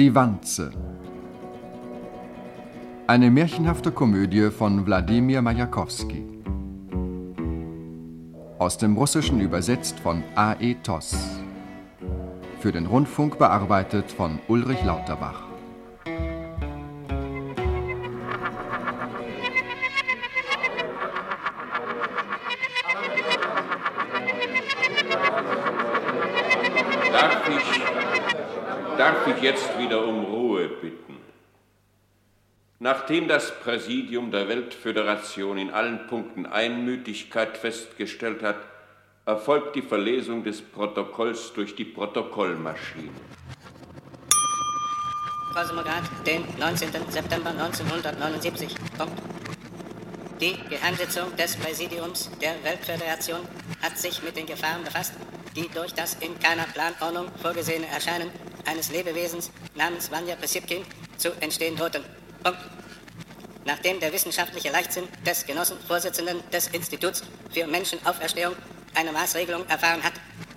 Die Wanze. Eine märchenhafte Komödie von Wladimir Majakowski. Aus dem Russischen übersetzt von A.E. Toss. Für den Rundfunk bearbeitet von Ulrich Lauterbach. Ich jetzt wieder um Ruhe bitten? Nachdem das Präsidium der Weltföderation in allen Punkten Einmütigkeit festgestellt hat, erfolgt die Verlesung des Protokolls durch die Protokollmaschine. Kosmograd, den 19. September 1979. Punkt. Die Geheimsitzung des Präsidiums der Weltföderation hat sich mit den Gefahren befasst, die durch das in keiner Planordnung vorgesehene Erscheinen eines Lebewesens namens Vanya Pesipkin zu entstehen drohten. Punkt. Nachdem der wissenschaftliche Leichtsinn des Genossenvorsitzenden des Instituts für Menschenauferstehung eine Maßregelung erfahren hat,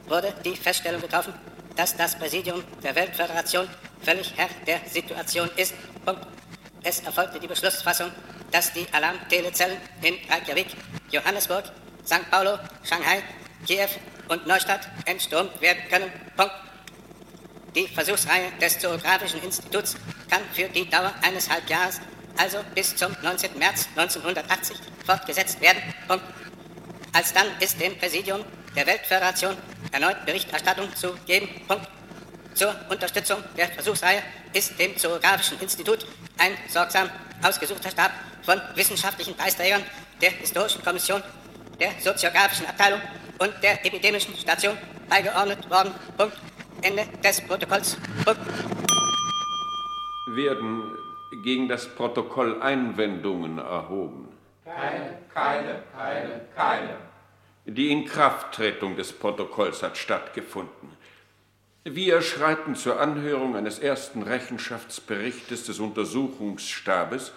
wurde die Feststellung getroffen, dass das Präsidium der Weltföderation völlig Herr der Situation ist. Punkt. Es erfolgte die Beschlussfassung, dass die Alarmtelezellen in Reykjavik, Johannesburg, St. Paulo, Shanghai, Kiew und Neustadt entstürmt werden können. Punkt. Die Versuchsreihe des Zoografischen Instituts kann für die Dauer eines Halbjahres, also bis zum 19. März 1980, fortgesetzt werden. Punkt. Alsdann ist dem Präsidium der Weltföderation erneut Berichterstattung zu geben. Punkt. Zur Unterstützung der Versuchsreihe ist dem Zoografischen Institut ein sorgsam ausgesuchter Stab von wissenschaftlichen Preisträgern der Historischen Kommission, der Soziografischen Abteilung und der Epidemischen Station beigeordnet worden. Punkt. Ende des Protokolls. Werden gegen das Protokoll Einwendungen erhoben? Keine, keine, keine, keine. Die Inkrafttretung des Protokolls hat stattgefunden. Wir schreiten zur Anhörung eines ersten Rechenschaftsberichtes des Untersuchungsstabes,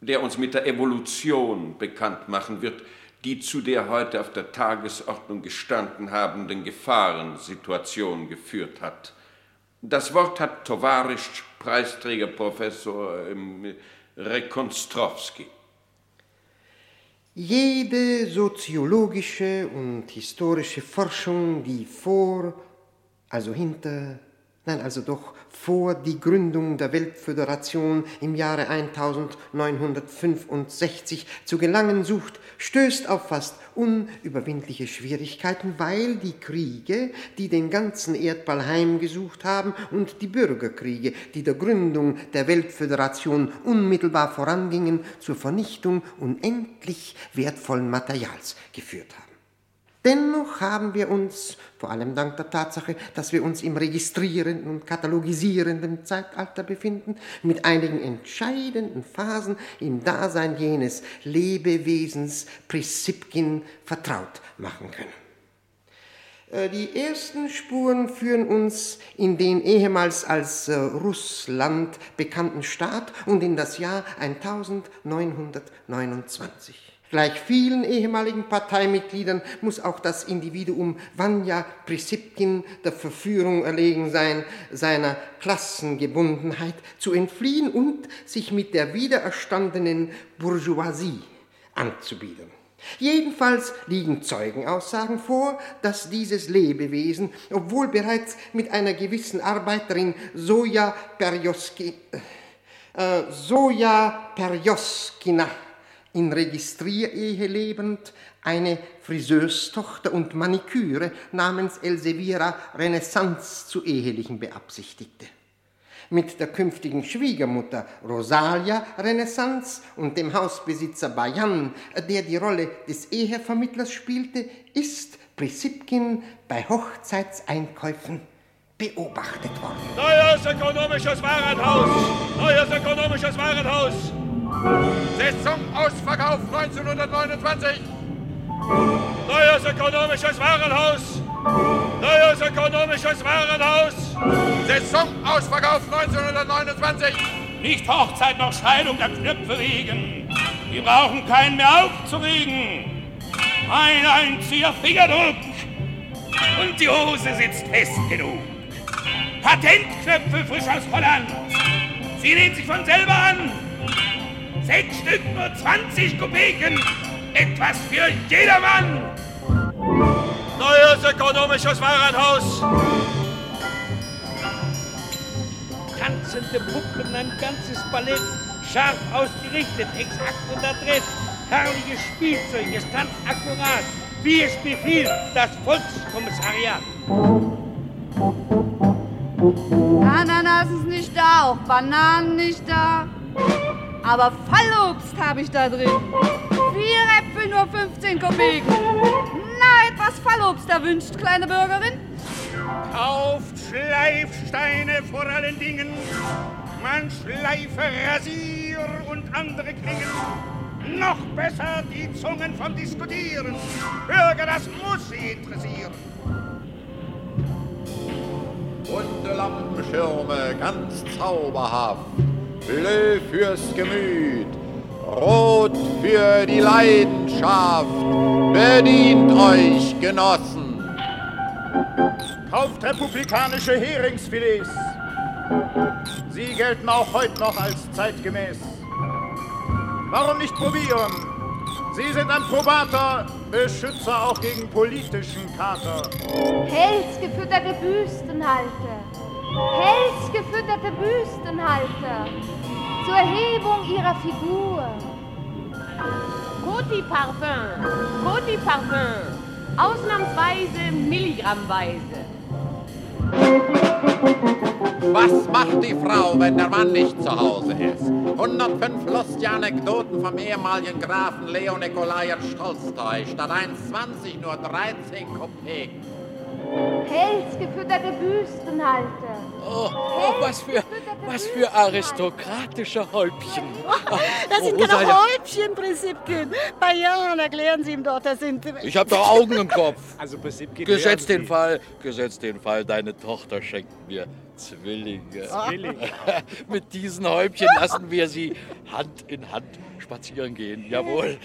der uns mit der Evolution bekannt machen wird, die zu der heute auf der Tagesordnung gestanden habenden Gefahrensituation geführt hat. Das Wort hat Tovarisch Preisträger Professor ähm, Rekonstrowski. Jede soziologische und historische Forschung, die vor, also hinter, nein, also doch vor die Gründung der Weltföderation im Jahre 1965 zu gelangen sucht, stößt auf fast unüberwindliche Schwierigkeiten, weil die Kriege, die den ganzen Erdball heimgesucht haben, und die Bürgerkriege, die der Gründung der Weltföderation unmittelbar vorangingen, zur Vernichtung unendlich wertvollen Materials geführt haben. Dennoch haben wir uns, vor allem dank der Tatsache, dass wir uns im registrierenden und katalogisierenden Zeitalter befinden, mit einigen entscheidenden Phasen im Dasein jenes Lebewesens Prisipkin vertraut machen können. Äh, Die ersten Spuren führen uns in den ehemals als äh, Russland bekannten Staat und in das Jahr 1929. Gleich vielen ehemaligen Parteimitgliedern muss auch das Individuum Vanya Prisipkin der Verführung erlegen sein, seiner Klassengebundenheit zu entfliehen und sich mit der wiedererstandenen Bourgeoisie anzubiedern. Jedenfalls liegen Zeugenaussagen vor, dass dieses Lebewesen, obwohl bereits mit einer gewissen Arbeiterin Soja Perjoski, äh, Soja Perjoskina in Registrierehe lebend eine Friseurstochter und Maniküre namens Elseviera Renaissance zu ehelichen beabsichtigte. Mit der künftigen Schwiegermutter Rosalia Renaissance und dem Hausbesitzer Bayan, der die Rolle des Ehevermittlers spielte, ist Prisipkin bei Hochzeitseinkäufen beobachtet worden. Neues ökonomisches Warenhaus! Neues ökonomisches Warenhaus! Saisonausverkauf 1929. Neues ökonomisches Warenhaus! Neues ökonomisches Warenhaus! Saisonausverkauf 1929. Nicht Hochzeit noch Scheidung der Knöpfe wegen. Wir brauchen keinen mehr aufzuregen. Ein einziger Fingerdruck und die Hose sitzt fest genug. Patentknöpfe frisch aus Holland. Sie nehmen sich von selber an. Sechs Stück nur 20 Kopeken. Etwas für jedermann. Neues ökonomisches Warenhaus. Tanzende Puppen, ein ganzes Ballett. Scharf ausgerichtet, exakt und adrett. Herrliches Spielzeug, es tanzt akkurat. Wie es befiehlt, das Volkskommissariat. Ananas ist nicht da, auch Bananen nicht da. Aber Fallobst habe ich da drin. Vier Äpfel, nur 15 Kopeken. Na, etwas Fallobst erwünscht, kleine Bürgerin? Kauft Schleifsteine vor allen Dingen. Man schleife Rasier und andere Klingen. Noch besser die Zungen vom Diskutieren. Bürger, das muss sie interessieren. Bunte Lampenschirme, ganz zauberhaft. Bleu fürs Gemüt, rot für die Leidenschaft. Bedient euch, Genossen. Kauft republikanische Heringsfilets. Sie gelten auch heute noch als zeitgemäß. Warum nicht probieren? Sie sind ein Probater, Beschützer auch gegen politischen Kater. Pelzgefütterte Büstenhalter. Pelzgefütterte Büstenhalter. Zur Erhebung ihrer Figur. Coty Parfum. Coty Parfum. Ausnahmsweise milligrammweise. Was macht die Frau, wenn der Mann nicht zu Hause ist? 105 lustige Anekdoten vom ehemaligen Grafen Leo Nikolajewitsch Tolstoi. Statt 1,20 nur 13 Kopeken. Pelzgefütterte Büstenhalter. Oh, oh, was für, was für aristokratische Häubchen. Das sind Oh, keine. Häubchen, Prinzipkin. Bei Jahren erklären Sie ihm doch, das sind... Ich habe doch Augen im Kopf. Also Prinzipkin, Gesetzt den Sie. Fall, gesetzt den Fall, deine Tochter schenkt mir Zwillinge. Zwillinge. Mit diesen Häubchen lassen wir sie Hand in Hand spazieren gehen. Jawohl.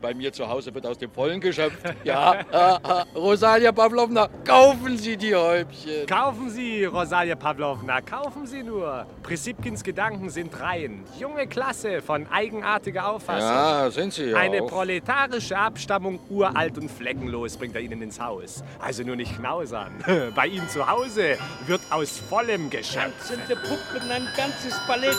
Bei mir zu Hause wird aus dem Vollen geschöpft. Ja, äh, äh, Rosalia Pavlovna, kaufen Sie die Häubchen. Kaufen Sie, Rosalia Pavlovna, kaufen Sie nur. Prinzipkins Gedanken sind rein. Junge Klasse von eigenartiger Auffassung. Ja, sind sie ja Eine auch. proletarische Abstammung, uralt und fleckenlos, bringt er Ihnen ins Haus. Also nur nicht knausern. Bei ihm zu Hause wird aus vollem geschöpft. Tanzende Puppen, ein ganzes Ballett.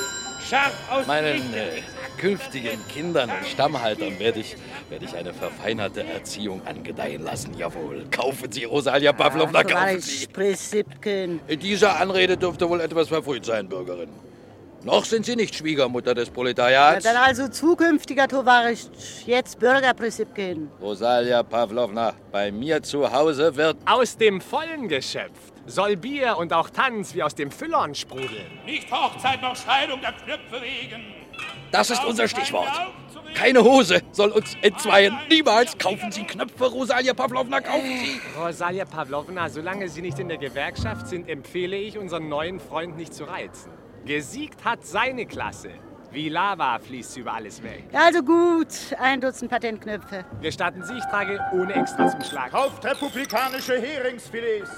Scharf Meinen äh, künftigen Kindern und Stammhaltern werde ich, werde ich eine verfeinerte Erziehung angedeihen lassen. Jawohl. Kaufen Sie, Rosalia Pavlovna, kaufen Sie. Prinzipkin. Diese Anrede dürfte wohl etwas verfrüht sein, Bürgerin. Noch sind Sie nicht Schwiegermutter des Ja, Proletariats. dann also zukünftiger Tovarisch, jetzt Bürger Prinzipkin. Rosalia Pavlovna, bei mir zu Hause wird Aus dem Vollen geschöpft. Soll Bier und auch Tanz wie aus dem Füllhorn sprudeln. Nicht Hochzeit noch Scheidung der Knöpfe wegen. Das ist unser Stichwort. Keine Hose soll uns entzweien. Niemals kaufen Sie Knöpfe, Rosalia Pavlovna, kaufen Sie. Rosalia Pavlovna, solange Sie nicht in der Gewerkschaft sind, empfehle ich, unseren neuen Freund nicht zu reizen. Gesiegt hat seine Klasse. Wie Lava fließt sie über alles weg. Also gut, ein Dutzend Patentknöpfe. Gestatten Sie, ich trage ohne extra zum Schlag. Kauft republikanische Heringsfilets.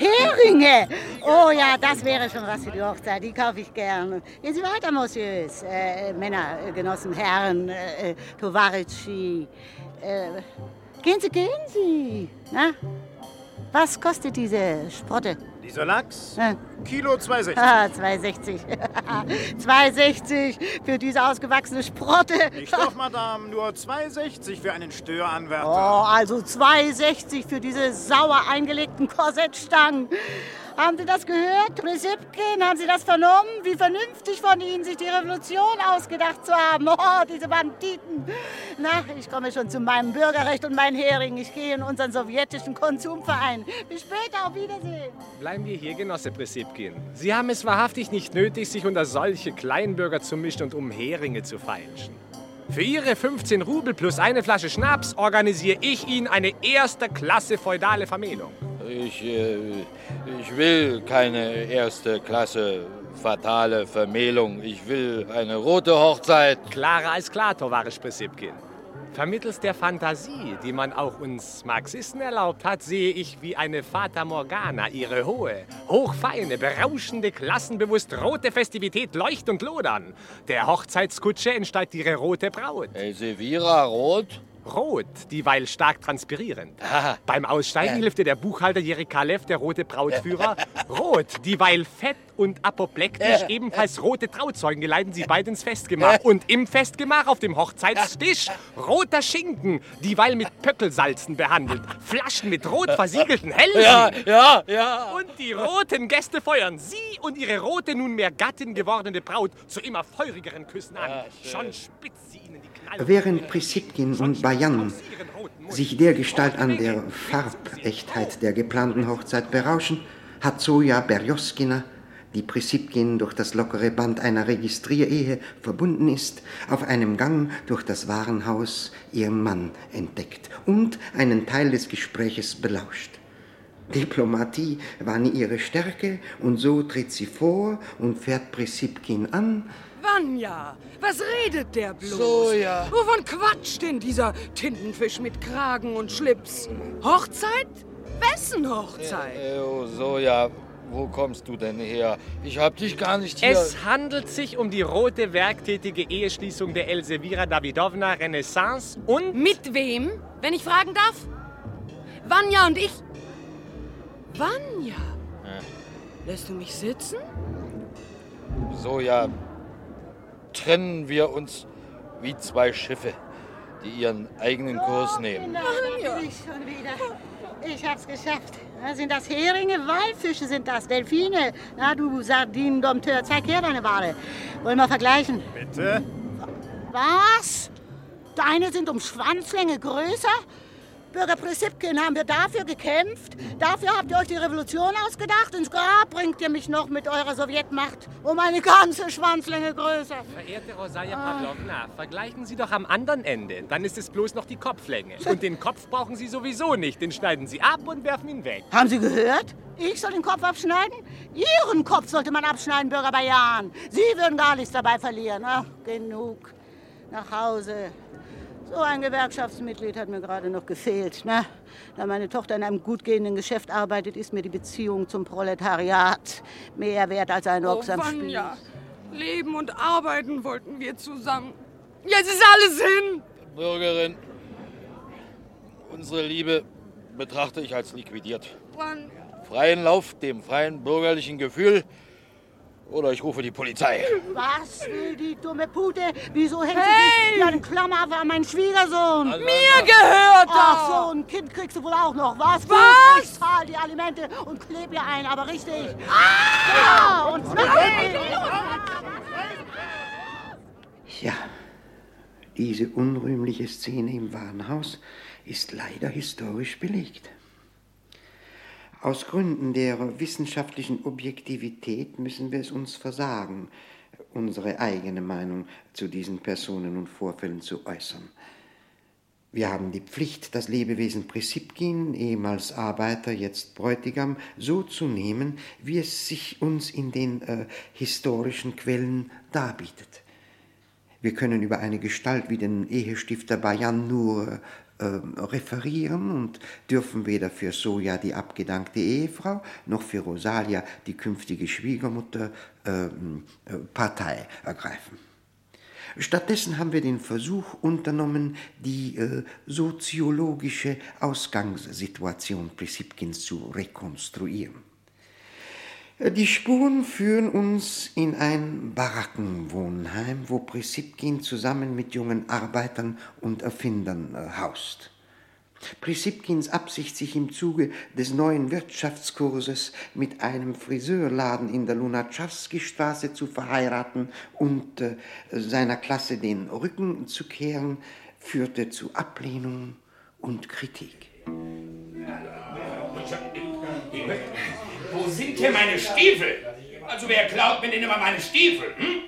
Heringe! Oh ja, das wäre schon was für die Hochzeit. Die kaufe ich gerne. Gehen Sie weiter, Monsieurs. Äh, Männer, äh, Genossen, Herren, äh, äh, Tovarici. Äh, gehen Sie, gehen Sie. Na? Was kostet diese Sprotte? Dieser Lachs? Äh. Kilo 2,60. Ah, 2,60. 2,60 für diese ausgewachsene Sprotte. Ich doch, Madame, nur 2,60 für einen Störanwärter. Oh, also 2,60 für diese sauer eingelegten Korsettstangen. Haben Sie das gehört, Prinzipkin? Haben Sie das vernommen? Wie vernünftig von Ihnen, sich die Revolution ausgedacht zu haben. Oh, diese Banditen. Na, ich komme schon zu meinem Bürgerrecht und meinen Hering. Ich gehe in unseren sowjetischen Konsumverein. Bis später, auf Wiedersehen. Bleiben wir hier, Genosse Prinzipkin. Sie haben es wahrhaftig nicht nötig, sich unter solche Kleinbürger zu mischen und um Heringe zu feilschen. Für Ihre 15 Rubel plus eine Flasche Schnaps organisiere ich Ihnen eine erste Klasse feudale Vermählung. Ich, äh, ich will keine erste Klasse fatale Vermählung. Ich will eine rote Hochzeit. Klarer als klar, Tovarisch Prinzipkin. Vermittels der Fantasie, die man auch uns Marxisten erlaubt hat, sehe ich wie eine Fata Morgana ihre hohe, hochfeine, berauschende, klassenbewusst rote Festivität leucht und lodern. Der Hochzeitskutsche entsteigt ihre rote Braut. Elvira rot? Rot, dieweil stark transpirierend. Beim Aussteigen hilft ihr der Buchhalter Jerikalev, der rote Brautführer. Rot, dieweil fett und apoplektisch, ebenfalls rote Trauzeugen geleiten sie beide ins Festgemach. Und im Festgemach auf dem Hochzeitstisch roter Schinken, dieweil mit Pöckelsalzen behandelt. Flaschen mit rot versiegelten Hellen. Ja, ja, ja. Und die roten Gäste feuern sie und ihre rote, nunmehr Gattin gewordene Braut zu immer feurigeren Küssen an. Schon spitzt Während Prisipkin und Bayan sich dergestalt an der Farbechtheit der geplanten Hochzeit berauschen, hat Zoja Berjoskina, die Prisipkin durch das lockere Band einer Registrierehe verbunden ist, auf einem Gang durch das Warenhaus ihren Mann entdeckt und einen Teil des Gespräches belauscht. Diplomatie war nie ihre Stärke und so tritt sie vor und fährt Prisipkin an, Vanya, was redet der bloß? So, ja. Wovon quatscht denn dieser Tintenfisch mit Kragen und Schlips? Hochzeit? Wessen Hochzeit? Äh, oh, so, ja. Wo kommst du denn her? Ich hab dich gar nicht hier... Es handelt sich um die rote werktätige Eheschließung der Elsevira Davidovna Renaissance und... Mit wem, wenn ich fragen darf? Vanya und ich. Vanya? Lässt du mich sitzen? So, ja. Trennen wir uns wie zwei Schiffe, die ihren eigenen Kurs nehmen. Na, da bin ich schon wieder. Ich hab's geschafft. Na, sind das Heringe? Walfische sind das, Delfine. Na, du Sardinendompteur, zeig her deine Ware. Wollen wir vergleichen? Bitte? Was? Deine sind um Schwanzlänge größer? Bürger Prisipkin, haben wir dafür gekämpft? Dafür habt ihr euch die Revolution ausgedacht? Ins Grab bringt ihr mich noch mit eurer Sowjetmacht um eine ganze Schwanzlänge größer. Verehrte Rosalia Pavlovna, vergleichen Sie doch am anderen Ende. Dann ist es bloß noch die Kopflänge. Und den Kopf brauchen Sie sowieso nicht. Den schneiden Sie ab und werfen ihn weg. Haben Sie gehört? Ich soll den Kopf abschneiden? Ihren Kopf sollte man abschneiden, Bürger Bayan. Sie würden gar nichts dabei verlieren. Ach, genug. Nach Hause. So ein Gewerkschaftsmitglied hat mir gerade noch gefehlt. Ne? Da meine Tochter in einem gut gehenden Geschäft arbeitet, ist mir die Beziehung zum Proletariat mehr wert als ein Oh, Ochs am Spieß. Vanya. Leben und arbeiten wollten wir zusammen. Jetzt ist alles hin. Bürgerin, unsere Liebe betrachte ich als liquidiert. Vanya. Freien Lauf dem freien bürgerlichen Gefühl oder ich rufe die Polizei. Was will die dumme Pute? Wieso hängt Hey! sie sich wie ein Klammhafer an meinen Schwiegersohn? Mir gehört Ach das. so, ein Kind kriegst du wohl auch noch. Was? Was? Ich zahl die Alimente und kleb ihr ein, aber richtig. Ja, und Ja, diese unrühmliche Szene im Warenhaus ist leider historisch belegt. Aus Gründen der wissenschaftlichen Objektivität müssen wir es uns versagen, unsere eigene Meinung zu diesen Personen und Vorfällen zu äußern. Wir haben die Pflicht, das Lebewesen Prisipkin, ehemals Arbeiter, jetzt Bräutigam, so zu nehmen, wie es sich uns in den äh, historischen Quellen darbietet. Wir können über eine Gestalt wie den Ehestifter Bayan nur äh, referieren und dürfen weder für Soja die abgedankte Ehefrau noch für Rosalia die künftige Schwiegermutter ähm, äh, Partei ergreifen. Stattdessen haben wir den Versuch unternommen, die äh, soziologische Ausgangssituation Prisipkins zu rekonstruieren. Die Spuren führen uns in ein Barackenwohnheim, wo Prisipkin zusammen mit jungen Arbeitern und Erfindern äh, haust. Prisipkins Absicht, sich im Zuge des neuen Wirtschaftskurses mit einem Friseurladen in der Lunatschawski-Straße zu verheiraten und äh, seiner Klasse den Rücken zu kehren, führte zu Ablehnung und Kritik. Wo sind hier meine Stiefel? Also wer klaut mir denn immer meine Stiefel? Hm?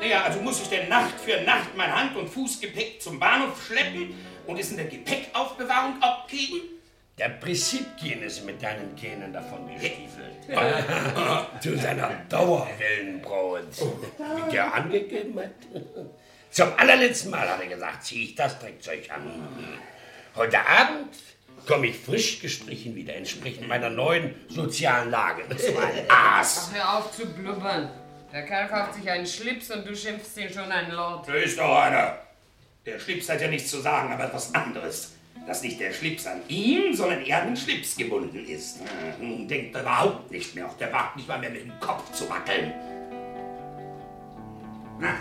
Naja, also muss ich denn Nacht für Nacht mein Hand- und Fußgepäck zum Bahnhof schleppen und es in der Gepäckaufbewahrung abgeben? Der Prisipkin ist mit deinen Kähnen davon gestiefelt. Ja. Zu seiner Dauerwellenbraut. Wie der angegeben hat. Zum allerletzten Mal hat er gesagt, zieh ich das Dreckzeug an. Heute Abend komme ich frisch gestrichen wieder, entsprechend meiner neuen sozialen Lage. Das war ein Aas. Ach, hör auf zu blubbern. Der Kerl kauft sich einen Schlips und du schimpfst ihn schon einen Lord. Da ist doch einer. Der Schlips hat ja nichts zu sagen, aber etwas anderes. Dass nicht der Schlips an ihm, sondern er an den Schlips gebunden ist. Hm, Denkt er überhaupt nicht mehr. Auch der wagt nicht mal mehr mit dem Kopf zu wackeln. Na,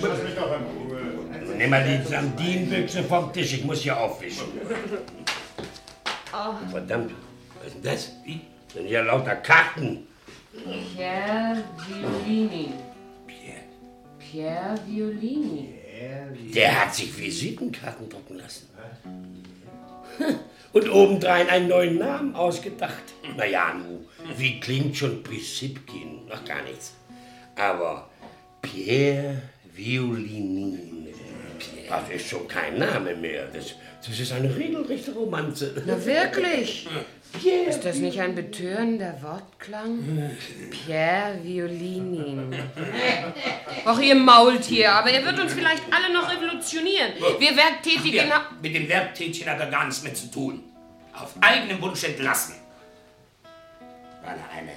Lass mich doch in Ruhe. also nimm mal die Sardinenbüchse vom Tisch, ich muss hier aufwischen. Oh, Verdammt, was ist denn das? Wie? Das sind ja lauter Karten. Pierre Violini. Pierre Violini. Der hat sich Visitenkarten drucken lassen. Und obendrein einen neuen Namen ausgedacht. Na ja, nu, wie klingt schon Prisipkin? Noch gar nichts. Aber Pierre Violinin, das ist schon kein Name mehr. Das, das ist eine regelrechte Romanze. Na wirklich? Pierre Ist das nicht ein betörender Wortklang? Pierre Violinin. Och, ihr Maultier, aber er wird uns vielleicht alle noch revolutionieren. Wir Werktätigen... Ja, mit dem Werktätchen hat er gar nichts mehr zu tun. Auf eigenem Wunsch entlassen. Weil er eine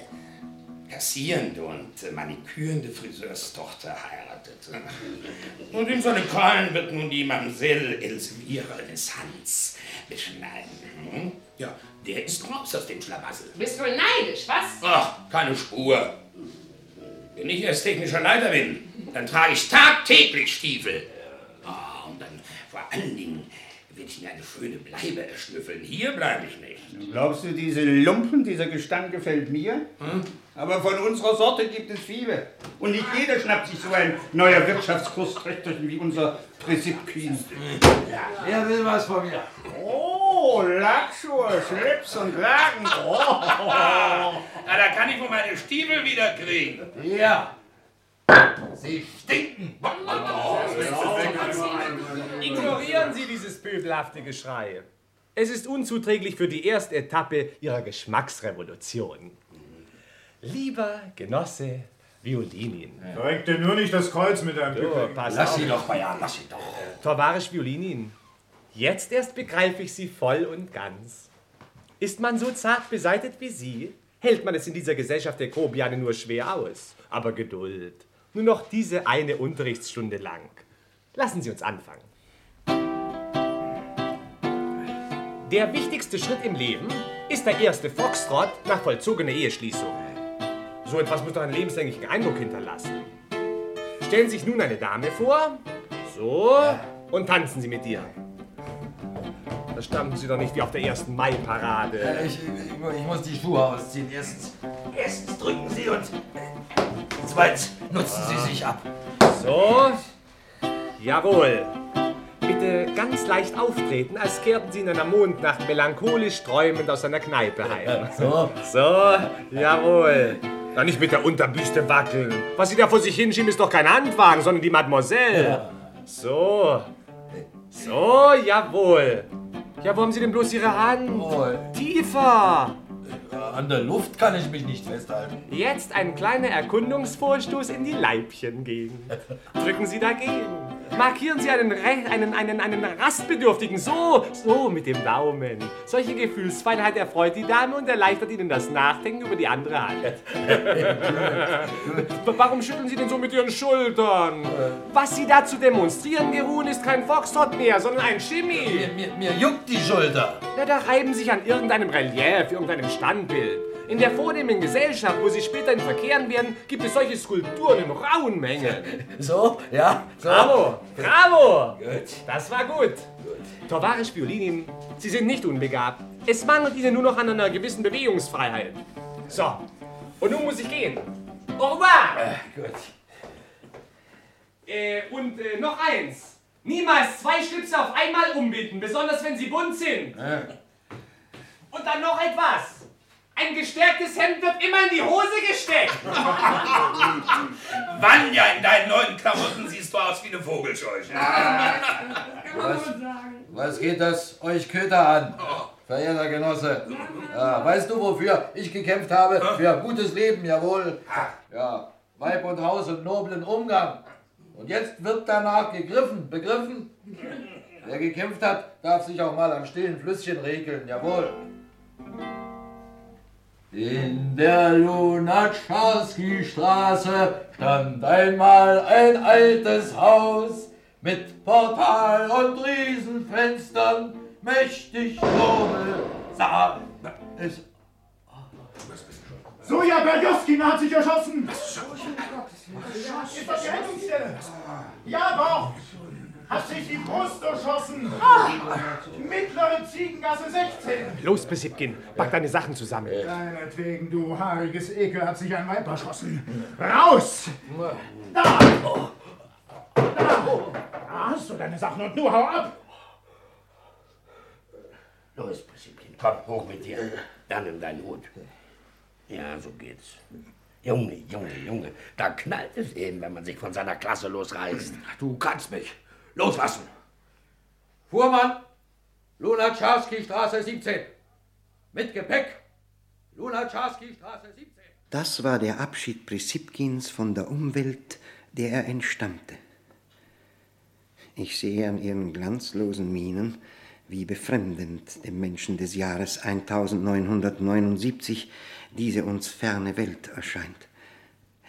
kassierende und manikürende Friseurstochter heiratet. Und in seine Krallen wird nun die Mamselle Elvira Renaissance beschneiden. Hm? Ja, der ist raus aus dem Schlamassel. Bist du neidisch, was? Ach, keine Spur. Wenn ich erst technischer Leiter bin, dann trage ich tagtäglich Stiefel. Ah, und dann vor allen Dingen will ich mir eine schöne Bleibe erschnüffeln. Hier bleibe ich nicht. Glaubst du, diese Lumpen, dieser Gestank gefällt mir? Aber von unserer Sorte gibt es viele. Und nicht jeder schnappt sich so ein neuer Wirtschaftskurs-Trächterchen wie unser Prinzipkin. Wer will was von mir? Oh, Lackschuhe, Schlips und Kragen. Oh. Na, da kann ich wohl meine Stiefel wieder kriegen. Ja. Sie stinken. Ignorieren Sie dieses pöbelhafte Geschrei. Es ist unzuträglich für die erste Etappe Ihrer Geschmacksrevolution. Lieber Genosse Violinin. Verreck dir nur nicht das Kreuz mit deinem Pickling. pass Lass auf. sie doch, Bayan, lass sie doch. Tovarisch Violinin, jetzt erst begreife ich Sie voll und ganz. Ist man so zart beseitet wie Sie, hält man es in dieser Gesellschaft der Grobiane nur schwer aus. Aber Geduld. Nur noch diese eine Unterrichtsstunde lang. Lassen Sie uns anfangen. Der wichtigste Schritt im Leben ist der erste Foxtrott nach vollzogener Eheschließung. So etwas muss doch einen lebenslänglichen Eindruck hinterlassen. Stellen Sie sich nun eine Dame vor. So. Und tanzen Sie mit ihr. Da standen Sie doch nicht wie auf der ersten Mai-Parade. Äh, Ich, ich, ich muss die Schuhe ausziehen. Erstens, erstens drücken Sie und zweitens nutzen Sie sich ab. So. Jawohl. Bitte ganz leicht auftreten, als kehrten Sie in einer Mondnacht melancholisch träumend aus einer Kneipe heim. So. So, jawohl. Na, nicht mit der Unterbüste wackeln. Was Sie da vor sich hinschieben, ist doch kein Handwagen, sondern die Mademoiselle. So. So, jawohl. Ja, wo haben Sie denn bloß Ihre Hand? Tiefer. An der Luft kann ich mich nicht festhalten. Jetzt ein kleiner Erkundungsvorstoß in die Leibchen gehen. Drücken Sie dagegen. Markieren Sie einen, Re einen, einen, einen Rastbedürftigen. So, so mit dem Daumen. Solche Gefühlsfeinheit erfreut die Dame und erleichtert Ihnen das Nachdenken über die andere Hand. Warum schütteln Sie denn so mit Ihren Schultern? Was Sie da zu demonstrieren geruhen, ist kein Foxtrot mehr, sondern ein Shimmy. Mir, mir, mir juckt die Schulter. Ja, da reiben sich an irgendeinem Relief, irgendeinem Standbild. In der vornehmen Gesellschaft, wo sie später in verkehren werden, gibt es solche Skulpturen in rauen Mengen. So, ja, so. Bravo, bravo. Gut. Das war gut. Tovarisch Violinin, Sie sind nicht unbegabt. Es mangelt Ihnen nur noch an einer gewissen Bewegungsfreiheit. So, und nun muss ich gehen. Au revoir. Gut. Äh, und äh, noch eins. Niemals zwei Schlipse auf einmal umbinden, besonders wenn sie bunt sind. Und dann noch etwas. Ein gestärktes Hemd wird immer in die Hose gesteckt. Vanja, in deinen neuen Klamotten siehst du aus wie eine Vogelscheuche. Was, was geht das euch Köter an, verehrter Genosse? Ja, weißt du, wofür ich gekämpft habe? Für gutes Leben, jawohl. Ja, Weib und Haus und noblen Umgang. Und jetzt wird danach gegriffen, begriffen? Wer gekämpft hat, darf sich auch mal am stillen Flüsschen regeln, jawohl. In der Lunatscharski-Straße stand einmal ein altes Haus mit Portal und Riesenfenstern, mächtig nobel sah es. Soja Berjoskin hat sich erschossen! Ist das die Rettungsstelle? Ja doch! Hat sich die Brust erschossen! Mittlere Ziegengasse 16! Los, Besipkin, pack deine Sachen zusammen. Deinetwegen, du haariges Ekel, hat sich ein Weib erschossen. Raus! Da! Da! Da hast du deine Sachen und nu hau ab! Los, Prinzipien, komm, hoch mit dir. Dann nimm deinen Hut. Ja, so geht's. Junge, Junge, Junge, da knallt es eben, wenn man sich von seiner Klasse losreißt. Du kannst mich loslassen. Fuhrmann, Lunatscharski Straße 17. Mit Gepäck, Lunatscharski Straße 17. Das war der Abschied Prisipkins von der Umwelt, der er entstammte. Ich sehe an ihren glanzlosen Mienen, wie befremdend dem Menschen des Jahres 1979 diese uns ferne Welt erscheint.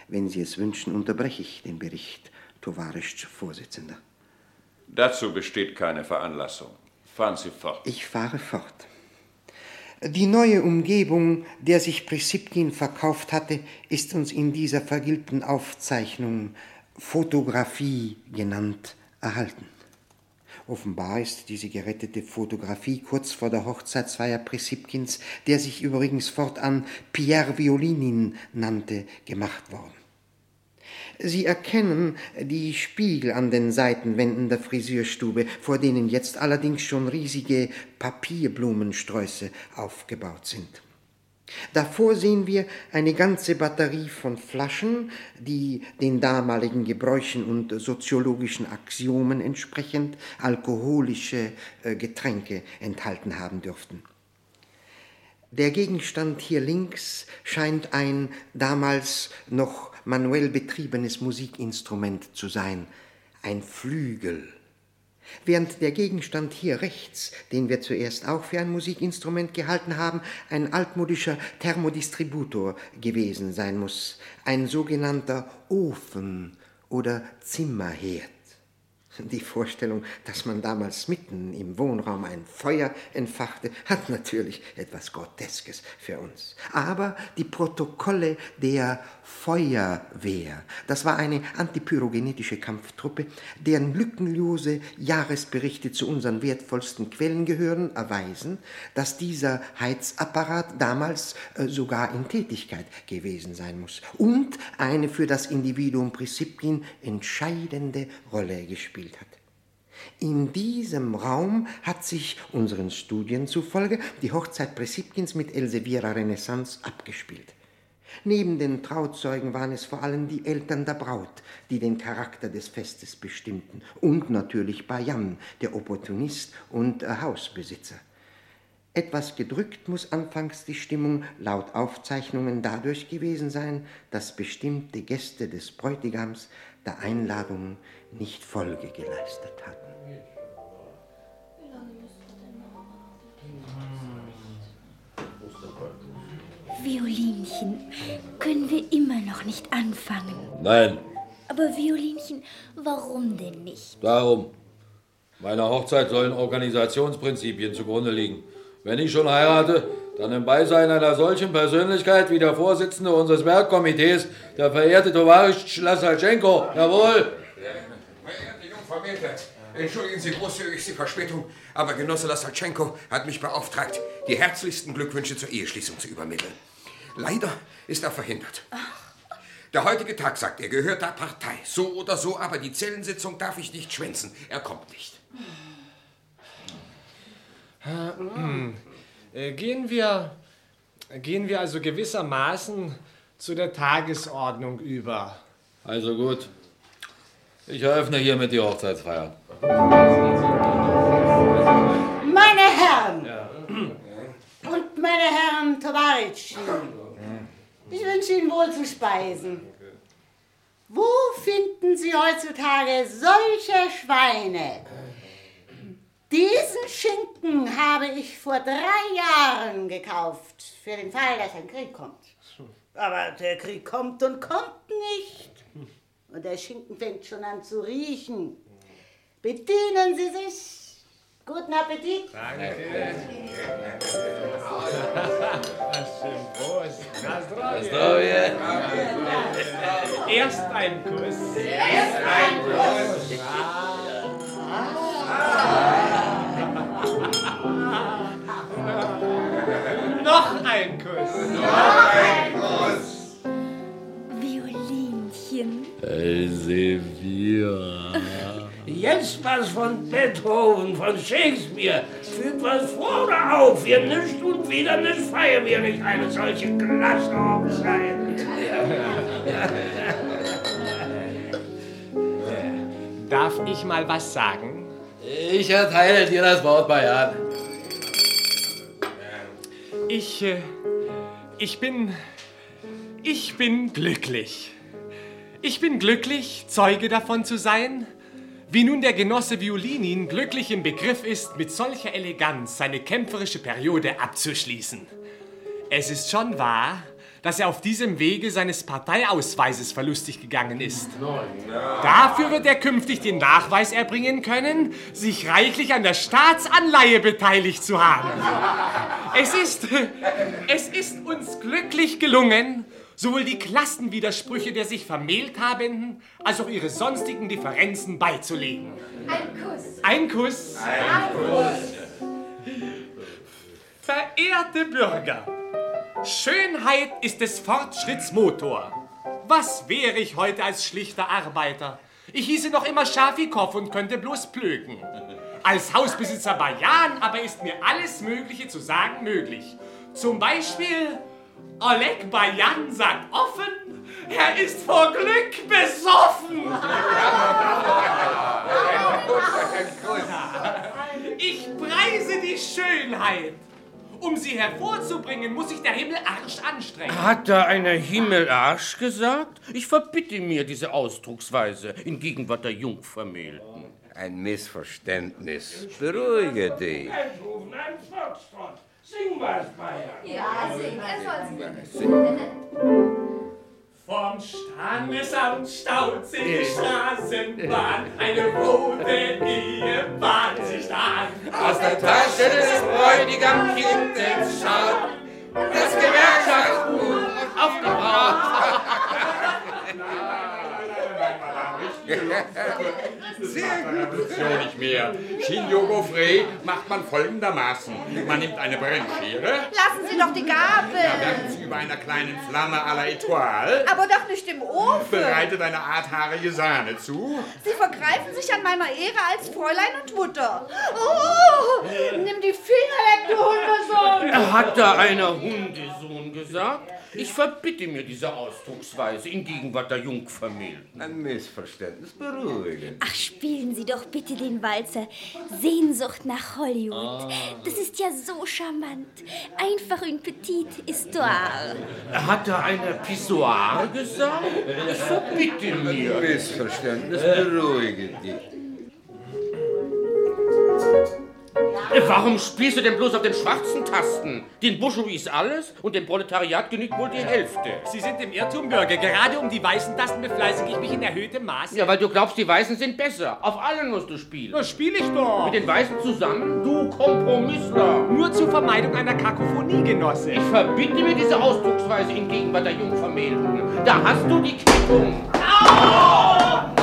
Wenn Sie es wünschen, unterbreche ich den Bericht, Tovarisch Vorsitzender. Dazu besteht keine Veranlassung. Fahren Sie fort. Ich fahre fort. Die neue Umgebung, der sich Prisipkin verkauft hatte, ist uns in dieser vergilbten Aufzeichnung Fotografie genannt erhalten. Offenbar ist diese gerettete Fotografie kurz vor der Hochzeitsfeier Prisipkins, der sich übrigens fortan Pierre Violinin nannte, gemacht worden. Sie erkennen die Spiegel an den Seitenwänden der Friseurstube, vor denen jetzt allerdings schon riesige Papierblumensträuße aufgebaut sind. Davor sehen wir eine ganze Batterie von Flaschen, die den damaligen Gebräuchen und soziologischen Axiomen entsprechend alkoholische äh, Getränke enthalten haben dürften. Der Gegenstand hier links scheint ein damals noch manuell betriebenes Musikinstrument zu sein, ein Flügel. Während der Gegenstand hier rechts, den wir zuerst auch für ein Musikinstrument gehalten haben, ein altmodischer Thermodistributor gewesen sein muss, ein sogenannter Ofen oder Zimmerherd. Die Vorstellung, dass man damals mitten im Wohnraum ein Feuer entfachte, hat natürlich etwas Groteskes für uns. Aber die Protokolle der Feuerwehr, das war eine antipyrogenetische Kampftruppe, deren lückenlose Jahresberichte zu unseren wertvollsten Quellen gehören, erweisen, dass dieser Heizapparat damals äh, sogar in Tätigkeit gewesen sein muss und eine für das Individuum Prisipkin entscheidende Rolle gespielt. In diesem Raum hat sich unseren Studien zufolge die Hochzeit Prisipkins mit Elseviera Renaissance abgespielt. Neben den Trauzeugen waren es vor allem die Eltern der Braut, die den Charakter des Festes bestimmten, und natürlich Bayan, der Opportunist und äh, Hausbesitzer. Etwas gedrückt muss anfangs die Stimmung laut Aufzeichnungen dadurch gewesen sein, dass bestimmte Gäste des Bräutigams der Einladung nicht Folge geleistet hatten. Violinchen, können wir immer noch nicht anfangen. Nein, Aber Violinchen, warum denn nicht? darum. Meiner Hochzeit sollen Organisationsprinzipien zugrunde liegen. Wenn ich schon heirate, dann im Beisein einer solchen Persönlichkeit wie der Vorsitzende unseres Werkkomitees, der verehrte Tovarisch Lasalchenko. Jawohl! Verehrte Jungvermählte, entschuldigen Sie großzügig die Verspätung, aber Genosse Lassalchenko hat mich beauftragt, die herzlichsten Glückwünsche zur Eheschließung zu übermitteln. Leider ist er verhindert. Der heutige Tag, sagt er, gehört der Partei. So oder so, aber die Zellensitzung darf ich nicht schwänzen. Er kommt nicht. Äh, Gehen wir, gehen wir also gewissermaßen zu der Tagesordnung über. Also gut. Ich eröffne hiermit die Hochzeitsfeier. Meine Herren und meine Herren Tovaritschen, ich wünsche Ihnen wohl zu speisen. Wo finden Sie heutzutage solche Schweine? Diesen Schinken habe ich vor drei Jahren gekauft, für den Fall, dass ein Krieg kommt. Aber der Krieg kommt und kommt nicht. Und der Schinken fängt schon an zu riechen. Bedienen Sie sich. Guten Appetit. Danke. Erst ein Kuss. Erst ein Kuss. Noch ein Kuss. Noch ein Kuss. Violinchen. Elsevier. Jetzt was von Beethoven, von Shakespeare. Fügt was vor oder auf? Wir nicht und wieder nicht feiern wir nicht eine solche klasse Hochzeit. Darf ich mal was sagen? Ich erteile dir das Wort, Bayan. Ich, äh, ich bin, ich bin glücklich. Ich bin glücklich, Zeuge davon zu sein, wie nun der Genosse Violinin glücklich im Begriff ist, mit solcher Eleganz seine kämpferische Periode abzuschließen. Es ist schon wahr, dass er auf diesem Wege seines Parteiausweises verlustig gegangen ist. Dafür wird er künftig den Nachweis erbringen können, sich reichlich an der Staatsanleihe beteiligt zu haben. Es ist, es ist uns glücklich gelungen, sowohl die Klassenwidersprüche der sich vermählt Habenden als auch ihre sonstigen Differenzen beizulegen. Ein Kuss. Ein Kuss. Ein Kuss. Verehrte Bürger, Schönheit ist des Fortschritts Motor. Was wäre ich heute als schlichter Arbeiter? Ich hieße noch immer Schafikow und könnte bloß plöken. Als Hausbesitzer Bayan aber ist mir alles Mögliche zu sagen möglich. Zum Beispiel, Oleg Bayan sagt offen, er ist vor Glück besoffen. Ich preise die Schönheit. Um sie hervorzubringen, muss sich der Himmel arsch anstrengen. Hat da einer Himmelarsch gesagt? Ich verbitte mir diese Ausdrucksweise in Gegenwart der Jungvermählten. Ein Missverständnis. Beruhige dich. Beethoven, ein Foxtrot. Sing was, Bayer. Ja, sing, er soll Vom Standesamt staut sich die Straßenbahn, eine rote Ehe bahnt sich da an. Aus der Tasche des Bräutigamkindens schaut das Gewerkschaftsbuch auf die Braut. Sehr gut. So nicht mehr. Shinjo Gofrei macht man folgendermaßen. Man nimmt eine Brennschere, Lassen Sie doch die Gabel. werft sie über einer kleinen Flamme à la Étoile, Aber doch nicht im Ofen. bereitet eine Art haarige Sahne zu, Sie vergreifen sich an meiner Ehre als Fräulein und Mutter. Oh, nimm die Finger weg, du Hundesohn. Hat da einer Hundesohn gesagt? Ich verbitte mir diese Ausdrucksweise in Gegenwart der Jungvermählten. Ein Missverständnis. Beruhige Ach, spielen Sie doch bitte den Walzer. Sehnsucht nach Hollywood. Ah. Das ist ja so charmant. Einfach une petite histoire. Hat da einer Pissoir gesagt? Ich verbitte mir. Ein Missverständnis. Beruhige dich. Warum spielst du denn bloß auf den schwarzen Tasten? Den Bourgeois alles und dem Proletariat genügt wohl die Hälfte. Sie sind im Irrtum, Bürger. Gerade um die weißen Tasten befleißige ich mich in erhöhtem Maß. Ja, weil du glaubst, die Weißen sind besser. Auf allen musst du spielen. Das spiele ich doch. Mit den Weißen zusammen? Du Kompromissler. Nur zur Vermeidung einer Kakophonie, Genosse. Ich verbitte mir diese Ausdrucksweise in Gegenwart der Jungvermählten. Da hast du die Quittung. Au,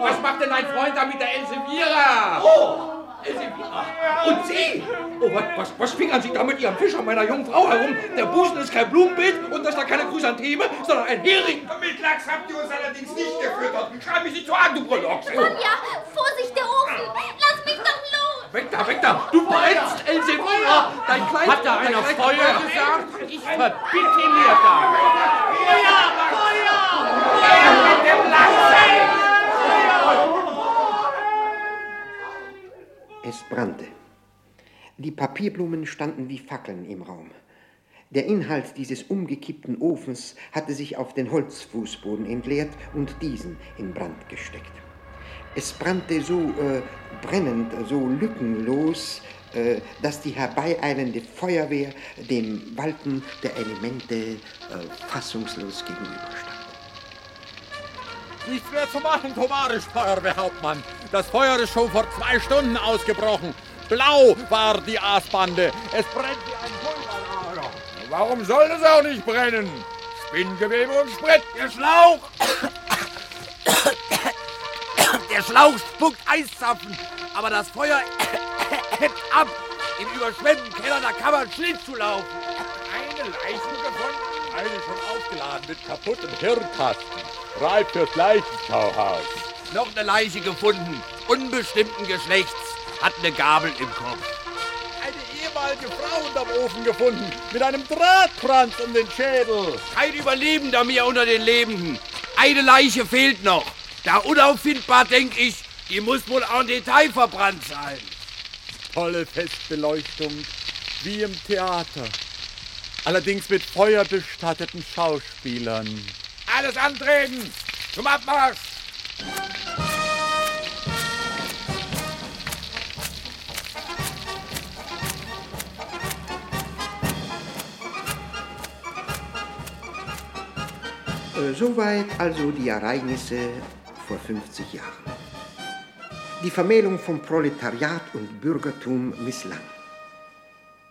Was macht denn dein Freund da mit der Elseviera? Oh! Elseviera! Und Sie? Oh, was, was, was fingern Sie da mit Ihrem Fisch an meiner jungen Frau herum? Der Busen ist kein Blumenbeet und da ist da keine Chrysantheme, sondern ein Hering. Mit Lachs habt ihr uns allerdings nicht gefüttert. Schreib mich nicht so an, du Brüllox. Sonja, Vorsicht, der Ofen! Lass mich doch los! Weg da, weg da! Du brennst, Elseviera! Dein Kleid... Hat da einer Feuer gesagt? Ich verbitte mir das. Feuer! Feuer! Mit dem Lachs! Es brannte. Die Papierblumen standen wie Fackeln im Raum. Der Inhalt dieses umgekippten Ofens hatte sich auf den Holzfußboden entleert und diesen in Brand gesteckt. Es brannte so äh, brennend, so lückenlos, äh, dass die herbeieilende Feuerwehr dem Walten der Elemente äh, fassungslos gegenüberstand. Nichts mehr zu machen, Tomarisch, Feuerwehrhauptmann. Das Feuer ist schon vor zwei Stunden ausgebrochen. Blau war die Aasbande. Es brennt wie ein Pulverlager. Warum soll es auch nicht brennen? Spinngewebe und Sprit, der Schlauch! Der Schlauch spuckt Eiszapfen, aber das Feuer hebt ab. Im überschwemmten Keller, da kann man Schlittschuh laufen. Eine Leiche gefunden? Eine schon aufgeladen mit kaputtem Hirnkasten. Reif fürs Leichenschauhaus. Noch eine Leiche gefunden, unbestimmten Geschlechts, hat eine Gabel im Kopf. Eine ehemalige Frau unterm Ofen gefunden, mit einem Drahtkranz um den Schädel. Kein Überlebender mehr unter den Lebenden. Eine Leiche fehlt noch. Da unauffindbar, denke ich, die muss wohl en Detail verbrannt sein. Tolle Festbeleuchtung, wie im Theater. Allerdings mit feuerbestatteten Schauspielern. Alles antreten! Zum Abmarsch! Äh, Soweit also die Ereignisse vor 50 Jahren. Die Vermählung von Proletariat und Bürgertum misslang.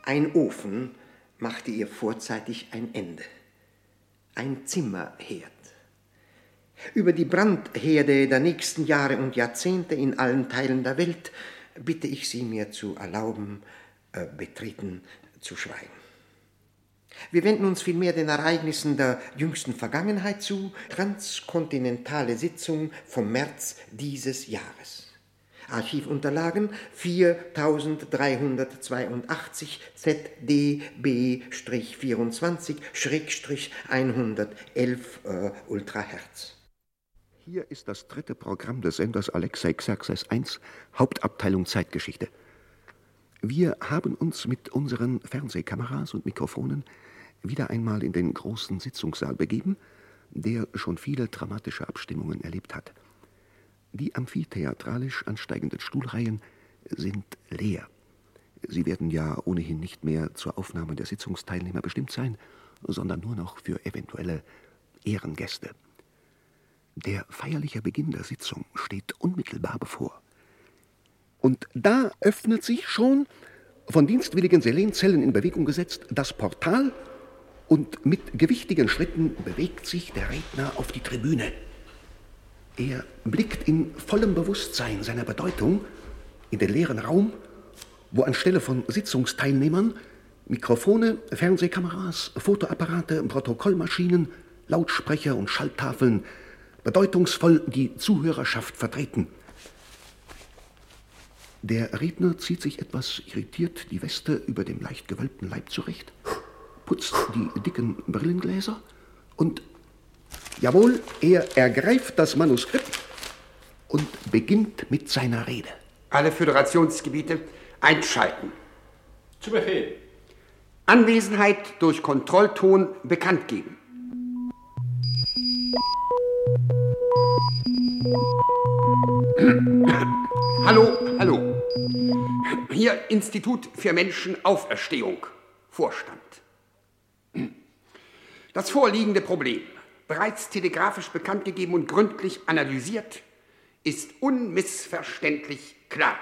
Ein Ofen machte ihr vorzeitig ein Ende. Ein Zimmerherd. Über die Brandherde der nächsten Jahre und Jahrzehnte in allen Teilen der Welt bitte ich Sie mir zu erlauben, äh, betreten zu schweigen. Wir wenden uns vielmehr den Ereignissen der jüngsten Vergangenheit zu, transkontinentale Sitzung vom März dieses Jahres. Archivunterlagen 4382 ZDB-24-111 äh, Ultrahertz. Hier ist das dritte Programm des Senders Alexei Xerxes I, Hauptabteilung Zeitgeschichte. Wir haben uns mit unseren Fernsehkameras und Mikrofonen wieder einmal in den großen Sitzungssaal begeben, der schon viele dramatische Abstimmungen erlebt hat. Die amphitheatralisch ansteigenden Stuhlreihen sind leer. Sie werden ja ohnehin nicht mehr zur Aufnahme der Sitzungsteilnehmer bestimmt sein, sondern nur noch für eventuelle Ehrengäste. Der feierliche Beginn der Sitzung steht unmittelbar bevor. Und da öffnet sich schon, von dienstwilligen Selenzellen in Bewegung gesetzt, das Portal und mit gewichtigen Schritten bewegt sich der Redner auf die Tribüne. Er blickt in vollem Bewusstsein seiner Bedeutung in den leeren Raum, wo anstelle von Sitzungsteilnehmern Mikrofone, Fernsehkameras, Fotoapparate, Protokollmaschinen, Lautsprecher und Schalltafeln bedeutungsvoll die Zuhörerschaft vertreten. Der Redner zieht sich etwas irritiert die Weste über dem leicht gewölbten Leib zurecht, putzt die dicken Brillengläser und, jawohl, er ergreift das Manuskript und beginnt mit seiner Rede. Alle Föderationsgebiete einschalten. Zu Befehl. Anwesenheit durch Kontrollton bekannt geben. Hallo, hallo. Hier Institut für Menschenauferstehung, Vorstand. Das vorliegende Problem, bereits telegrafisch bekannt gegeben und gründlich analysiert, ist unmissverständlich klar.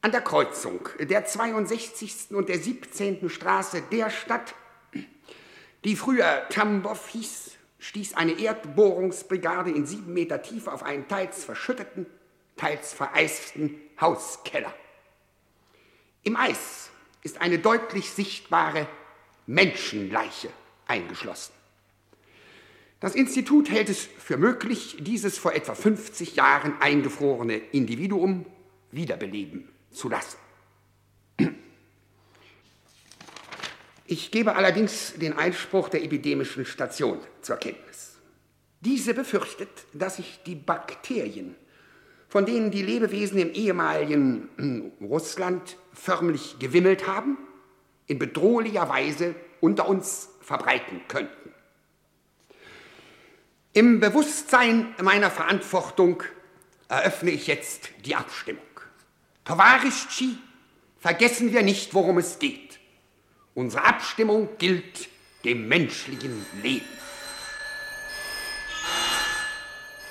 An der Kreuzung der 62. und der 17. Straße der Stadt, die früher Tambow hieß, stieß eine Erdbohrungsbrigade in sieben Meter Tiefe auf einen teils verschütteten, teils vereisten Hauskeller. Im Eis ist eine deutlich sichtbare Menschenleiche eingeschlossen. Das Institut hält es für möglich, dieses vor etwa 50 Jahren eingefrorene Individuum wiederbeleben zu lassen. Ich gebe allerdings den Einspruch der epidemischen Station zur Kenntnis. Diese befürchtet, dass sich die Bakterien, von denen die Lebewesen im ehemaligen hm, Russland förmlich gewimmelt haben, in bedrohlicher Weise unter uns verbreiten könnten. Im Bewusstsein meiner Verantwortung eröffne ich jetzt die Abstimmung. Towarischi, vergessen wir nicht, worum es geht. Unsere Abstimmung gilt dem menschlichen Leben.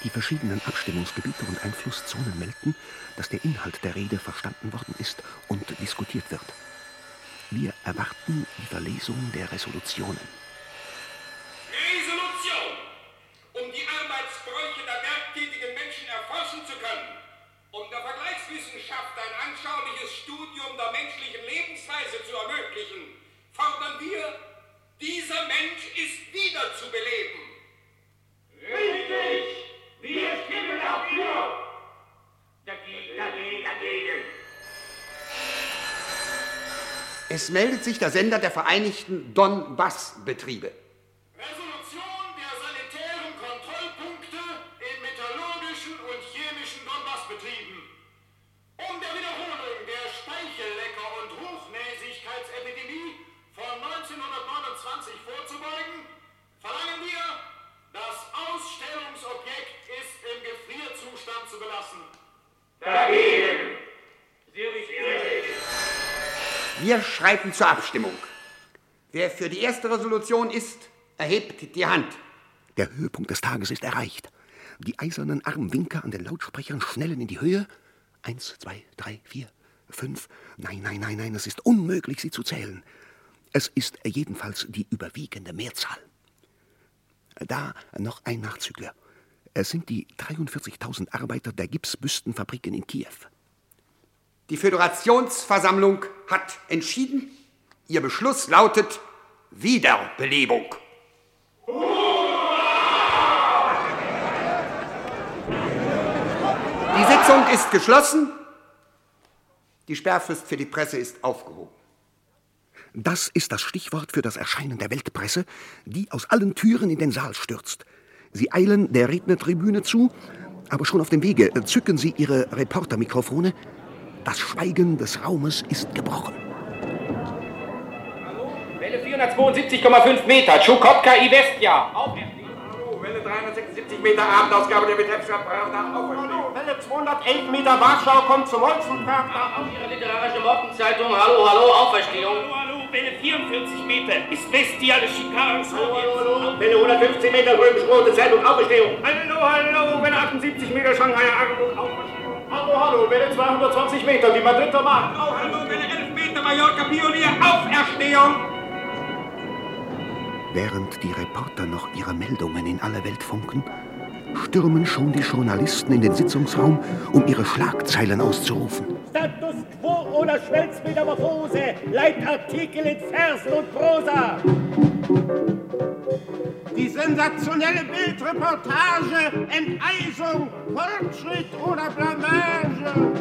Die verschiedenen Abstimmungsgebiete und Einflusszonen melden, dass der Inhalt der Rede verstanden worden ist und diskutiert wird. Wir erwarten die Verlesung der Resolutionen. Dieser Mensch ist wiederzubeleben. Richtig! Wir stimmen dafür! Dagegen, dagegen, dagegen! Es meldet sich der Sender der Vereinigten Donbass-Betriebe. Wir schreiten zur Abstimmung. Wer für die erste Resolution ist, erhebt die Hand. Der Höhepunkt des Tages ist erreicht. Die eisernen Armwinker an den Lautsprechern schnellen in die Höhe. Eins, zwei, drei, vier, fünf. Nein, nein, nein, nein, es ist unmöglich, sie zu zählen. Es ist jedenfalls die überwiegende Mehrzahl. Da noch ein Nachzügler. Es sind die 43.000 Arbeiter der Gipsbüstenfabriken in Kiew. Die Föderationsversammlung hat entschieden, ihr Beschluss lautet Wiederbelebung. Die Sitzung ist geschlossen. Die Sperrfrist für die Presse ist aufgehoben. Das ist das Stichwort für das Erscheinen der Weltpresse, die aus allen Türen in den Saal stürzt. Sie eilen der Rednertribüne zu, aber schon auf dem Wege zücken sie ihre Reportermikrofone. Das Schweigen des Raumes ist gebrochen. Welle 472,5 Meter, Tschukotka Ivestia. Welle 376 Meter Abendausgabe der Betriebsrat Pravda. Hallo, Welle 211 Meter Warschau kommt zum Holzenpravda. Auf Ihre literarische Morgenzeitung, hallo, hallo, Auferstehung. Hallo, Welle 44 Meter ist bestiale Schikane. Hallo, hallo, hallo. Welle 115 Meter, römisch-rote Zeitung, Auferstehung. Hallo, hallo, Welle 78 Meter Shanghai Armut. Auferstehung. Hallo, hallo, Welle 220 Meter, die Madrider Markt. Oh, hallo, Welle 11 Meter, Mallorca Pionier, Auferstehung. Während die Reporter noch ihre Meldungen in aller Welt funken, stürmen schon die Journalisten in den Sitzungsraum, um ihre Schlagzeilen auszurufen. Status quo oder Schmelzmetamorphose, Leitartikel in Versen und Prosa. Die sensationelle Bildreportage, Enteisung, Fortschritt oder Blamage.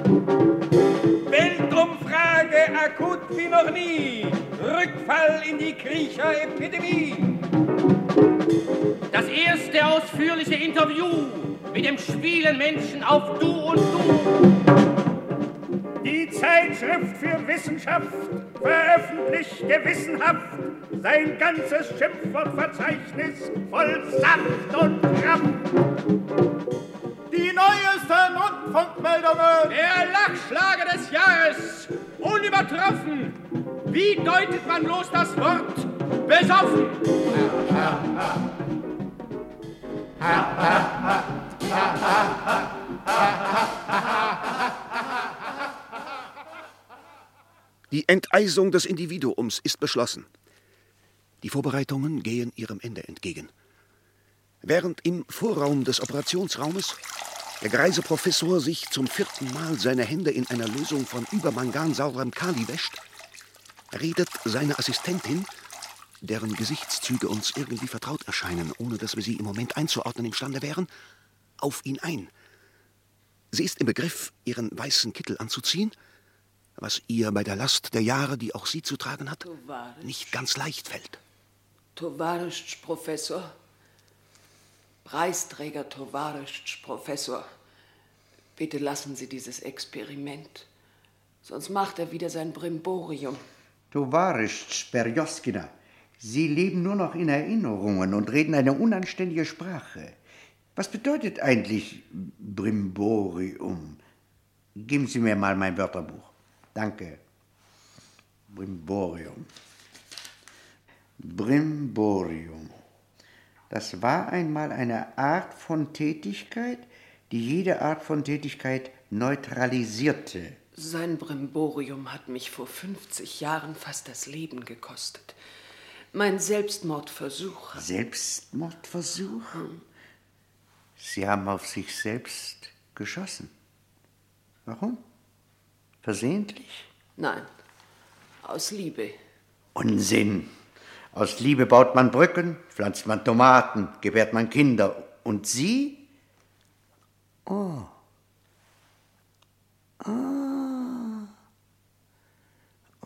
Weltumfrage akut wie noch nie. Rückfall in die Kriecherepidemie. Das erste ausführliche Interview mit dem schwielen Menschen auf Du und Du. Die Zeitschrift für Wissenschaft veröffentlicht gewissenhaft sein ganzes Schimpfwortverzeichnis voll Saft und Kraft. Die neuesten Rundfunkmeldungen. Der Lachschlager des Jahres. Unübertroffen. Wie deutet man bloß das Wort besoffen? Die Enteisung des Individuums ist beschlossen. Die Vorbereitungen gehen ihrem Ende entgegen. Während im Vorraum des Operationsraumes der greise Professor sich zum vierten Mal seine Hände in einer Lösung von übermangansaurem Kali wäscht, redet seine Assistentin, deren Gesichtszüge uns irgendwie vertraut erscheinen, ohne dass wir sie im Moment einzuordnen imstande wären, auf ihn ein. Sie ist im Begriff, ihren weißen Kittel anzuziehen, was ihr bei der Last der Jahre, die auch sie zu tragen hat, nicht ganz leicht fällt. Tovarisch, Professor. Preisträger Tovarisch, Professor. Bitte lassen Sie dieses Experiment. Sonst macht er wieder sein Brimborium. Tovarisch Sperjoskina, Sie leben nur noch in Erinnerungen und reden eine unanständige Sprache. Was bedeutet eigentlich Brimborium? Geben Sie mir mal mein Wörterbuch. Danke. Brimborium. Brimborium. Das war einmal eine Art von Tätigkeit, die jede Art von Tätigkeit neutralisierte. Sein Brimborium hat mich vor 50 Jahren fast das Leben gekostet. Mein Selbstmordversuch. Selbstmordversuch? Sie haben auf sich selbst geschossen. Warum? Versehentlich? Nein, aus Liebe. Unsinn. Aus Liebe baut man Brücken, pflanzt man Tomaten, gebärt man Kinder. Und Sie? Oh. Ah.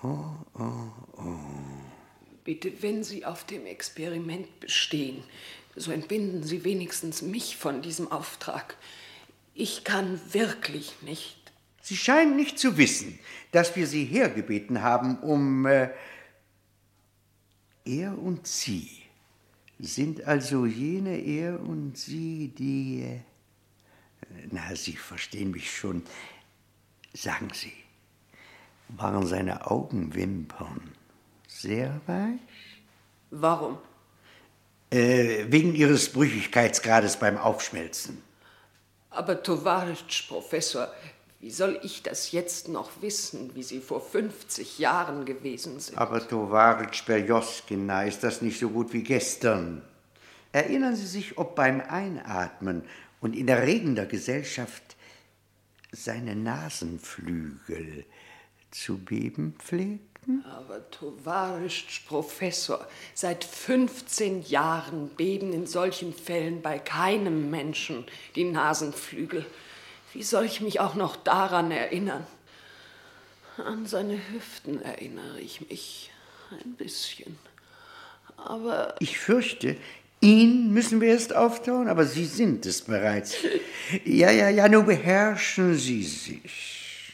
Oh, oh, oh. Bitte, wenn Sie auf dem Experiment bestehen, so entbinden Sie wenigstens mich von diesem Auftrag. Ich kann wirklich nicht. Sie scheinen nicht zu wissen, dass wir Sie hergebeten haben, um. Äh, er und Sie sind also jene Er und Sie, die. Äh, na, Sie verstehen mich schon. Sagen Sie, waren seine Augenwimpern sehr weich? Warum? Äh, wegen Ihres Brüchigkeitsgrades beim Aufschmelzen. Aber Tovaritsch, Professor, wie soll ich das jetzt noch wissen, wie Sie vor 50 Jahren gewesen sind? Aber Tovaritsch Berjoskina, ist das nicht so gut wie gestern? Erinnern Sie sich, ob beim Einatmen und in erregender Gesellschaft seine Nasenflügel zu beben pflegten? Aber Tovaritsch, Professor, seit 15 Jahren beben in solchen Fällen bei keinem Menschen die Nasenflügel. Wie soll ich mich auch noch daran erinnern? An seine Hüften erinnere ich mich ein bisschen. Aber Ich fürchte, ihn müssen wir erst auftauen, aber Sie sind es bereits. Ja, ja, ja, nur beherrschen Sie sich.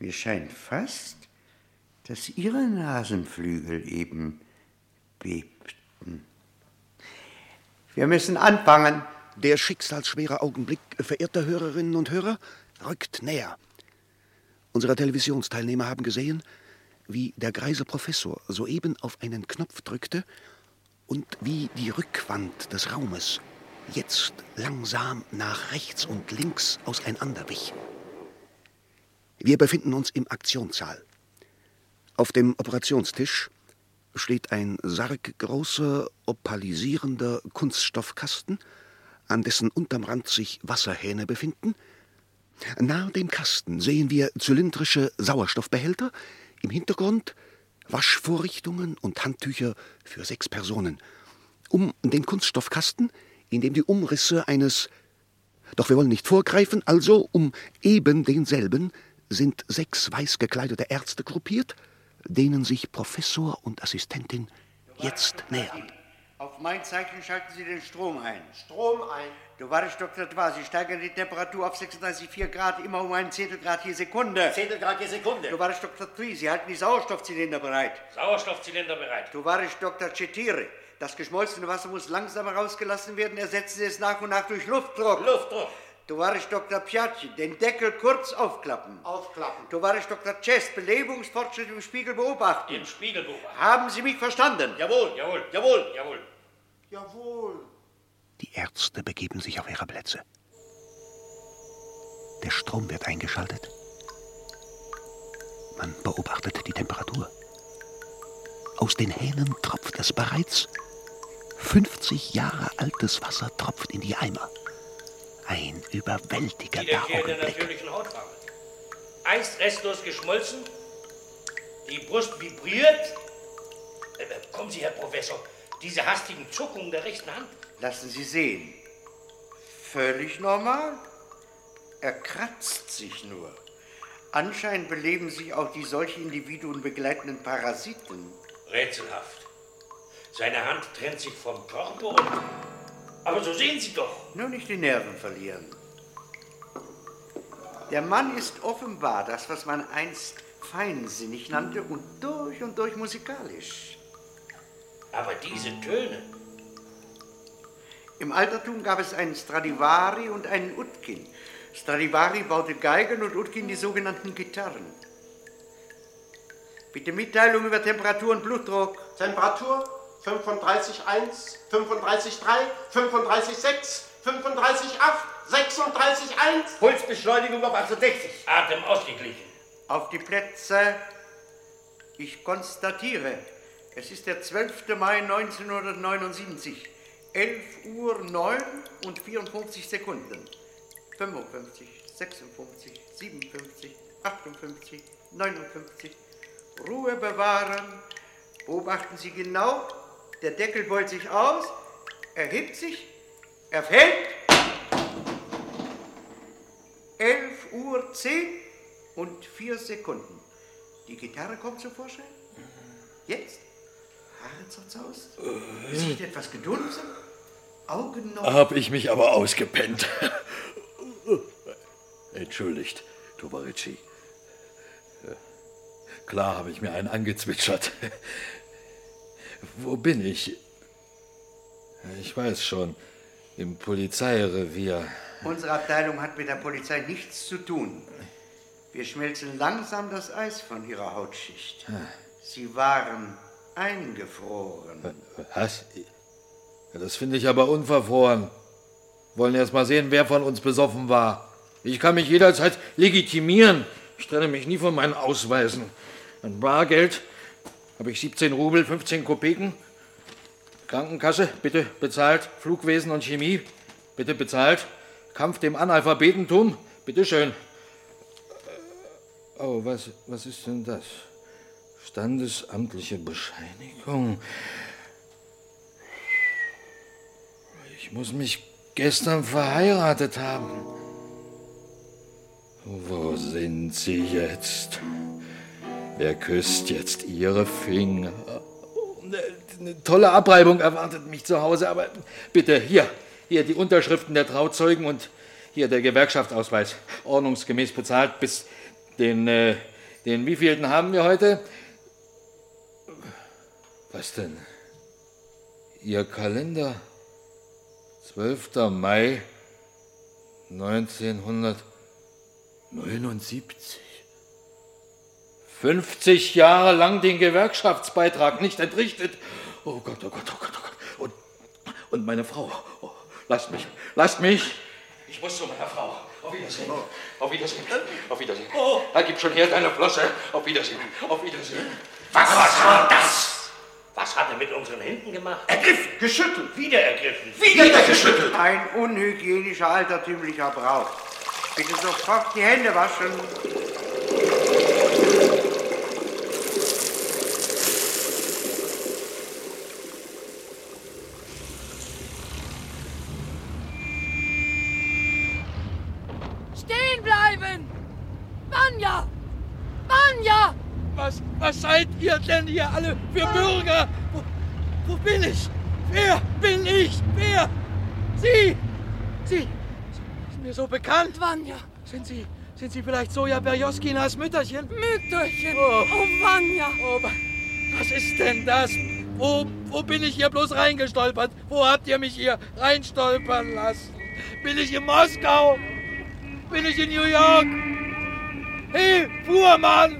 Mir scheint fast, dass Ihre Nasenflügel eben bebten. Wir müssen anfangen. Der schicksalsschwere Augenblick, verehrte Hörerinnen und Hörer, rückt näher. Unsere Televisionsteilnehmer haben gesehen, wie der greise Professor soeben auf einen Knopf drückte und wie die Rückwand des Raumes jetzt langsam nach rechts und links auseinanderwich. Wir befinden uns im Aktionssaal. Auf dem Operationstisch steht ein sarggroßer, opalisierender Kunststoffkasten, an dessen unterm Rand sich Wasserhähne befinden. Nahe dem Kasten sehen wir zylindrische Sauerstoffbehälter, im Hintergrund Waschvorrichtungen und Handtücher für sechs Personen. Um den Kunststoffkasten, in dem die Umrisse eines doch wir wollen nicht vorgreifen, also um eben denselben sind sechs weiß gekleidete Ärzte gruppiert, denen sich Professor und Assistentin jetzt nähern. Auf mein Zeichen schalten Sie den Strom ein. Strom ein. Du wartest, Dr. Dwa, Sie steigern die Temperatur auf 36,4 Grad, immer um einen Zehntelgrad je Sekunde. Zehntelgrad je Sekunde. Du wartest, Dr. Tri, Sie halten die Sauerstoffzylinder bereit. Sauerstoffzylinder bereit. Du wartest, Dr. Chetire. Das geschmolzene Wasser muss langsam herausgelassen werden. Ersetzen Sie es nach und nach durch Luftdruck. Luftdruck. Du warst Dr. Piacci, den Deckel kurz aufklappen. Aufklappen. Du warst Dr. Chess, Belebungsfortschritt im Spiegel beobachten. Im Spiegel beobachten. Haben Sie mich verstanden? Jawohl, jawohl, jawohl, jawohl. Jawohl. Die Ärzte begeben sich auf ihre Plätze. Der Strom wird eingeschaltet. Man beobachtet die Temperatur. Aus den Hähnen tropft es bereits. 50 Jahre altes Wasser tropft in die Eimer. Ein überwältigender der Augenblick. natürlichen Hautfarbe. Eis restlos geschmolzen. Die Brust vibriert. Äh, äh, kommen Sie, Herr Professor. Diese hastigen Zuckungen der rechten Hand. Lassen Sie sehen. Völlig normal. Er kratzt sich nur. Anscheinend beleben sich auch die solche Individuen begleitenden Parasiten. Rätselhaft. Seine Hand trennt sich vom Körper und... Aber so sehen Sie doch. Nur nicht die Nerven verlieren. Der Mann ist offenbar das, was man einst feinsinnig nannte und durch und durch musikalisch. Aber diese Töne. Im Altertum gab es einen Stradivari und einen Utkin. Stradivari baute Geigen und Utkin die sogenannten Gitarren. Bitte Mitteilung über Temperatur und Blutdruck. Temperatur 35,1, 35,3, 35,6, 35,8, 36,1. Pulsbeschleunigung auf 68. Atem ausgeglichen. Auf die Plätze. Ich konstatiere, es ist der 12. Mai 1979. 11 Uhr 9 und 54 Sekunden. 55, 56, 57, 58, 59. Ruhe bewahren. Beobachten Sie genau. Der Deckel beult sich aus, er hebt sich, er fällt. 11 Uhr 10 und 4 Sekunden. Die Gitarre kommt zum Vorschein. Jetzt? Haare zerzaust? Gesicht etwas gedunsen? Augen noch? Hab ich mich aber ausgepennt. Entschuldigt, Tovarici. Klar habe ich mir einen angezwitschert. Wo bin ich? Ich weiß schon. Im Polizeirevier. Unsere Abteilung hat mit der Polizei nichts zu tun. Wir schmelzen langsam das Eis von ihrer Hautschicht. Sie waren eingefroren. Was? Das finde ich aber unverfroren. Wollen erst mal sehen, wer von uns besoffen war. Ich kann mich jederzeit legitimieren. Ich trenne mich nie von meinen Ausweisen. An Bargeld habe ich 17 Rubel, 15 Kopeken. Krankenkasse, bitte bezahlt. Flugwesen und Chemie, bitte bezahlt. Kampf dem Analphabetentum, bitteschön. Oh, was, was ist denn das? Standesamtliche Bescheinigung. Ich muss mich gestern verheiratet haben. Wo sind Sie jetzt? Wer küsst jetzt Ihre Finger? Eine tolle Abreibung erwartet mich zu Hause, aber bitte hier, hier die Unterschriften der Trauzeugen und hier der Gewerkschaftsausweis. Ordnungsgemäß bezahlt bis den, äh, den wievielten haben wir heute? Was denn? Ihr Kalender? 12. Mai 1979. 50 Jahre lang den Gewerkschaftsbeitrag nicht entrichtet. Oh Gott, oh Gott, oh Gott, oh Gott. Und, und meine Frau. Oh, lasst mich, lasst mich. Ich muss zu meiner Frau. Auf Wiedersehen. Auf Wiedersehen. Auf Wiedersehen. Oh. Da gib schon her deine Flosse. Auf Wiedersehen. Auf Wiedersehen. Was, was war das? Was hat er mit unseren Händen gemacht? Ergriffen, geschüttelt. Wieder ergriffen. Wieder geschüttelt. Ein unhygienischer altertümlicher Brauch. Bitte sofort die Hände waschen. Vanya! Vanya! Was, was seid ihr denn hier alle für Bürger? Wo, wo bin ich? Wer bin ich? Wer? Sie! Sie! Sind mir so bekannt? Vanya! Sind Sie, sind Sie vielleicht Soja Berjoskinas Mütterchen? Mütterchen! Oh, Oh, Vanya! oh, wa- was ist denn das? Wo, wo bin ich hier bloß reingestolpert? Wo habt ihr mich hier reinstolpern lassen? Bin ich in Moskau? Bin ich in New York? Hey, Fuhrmann!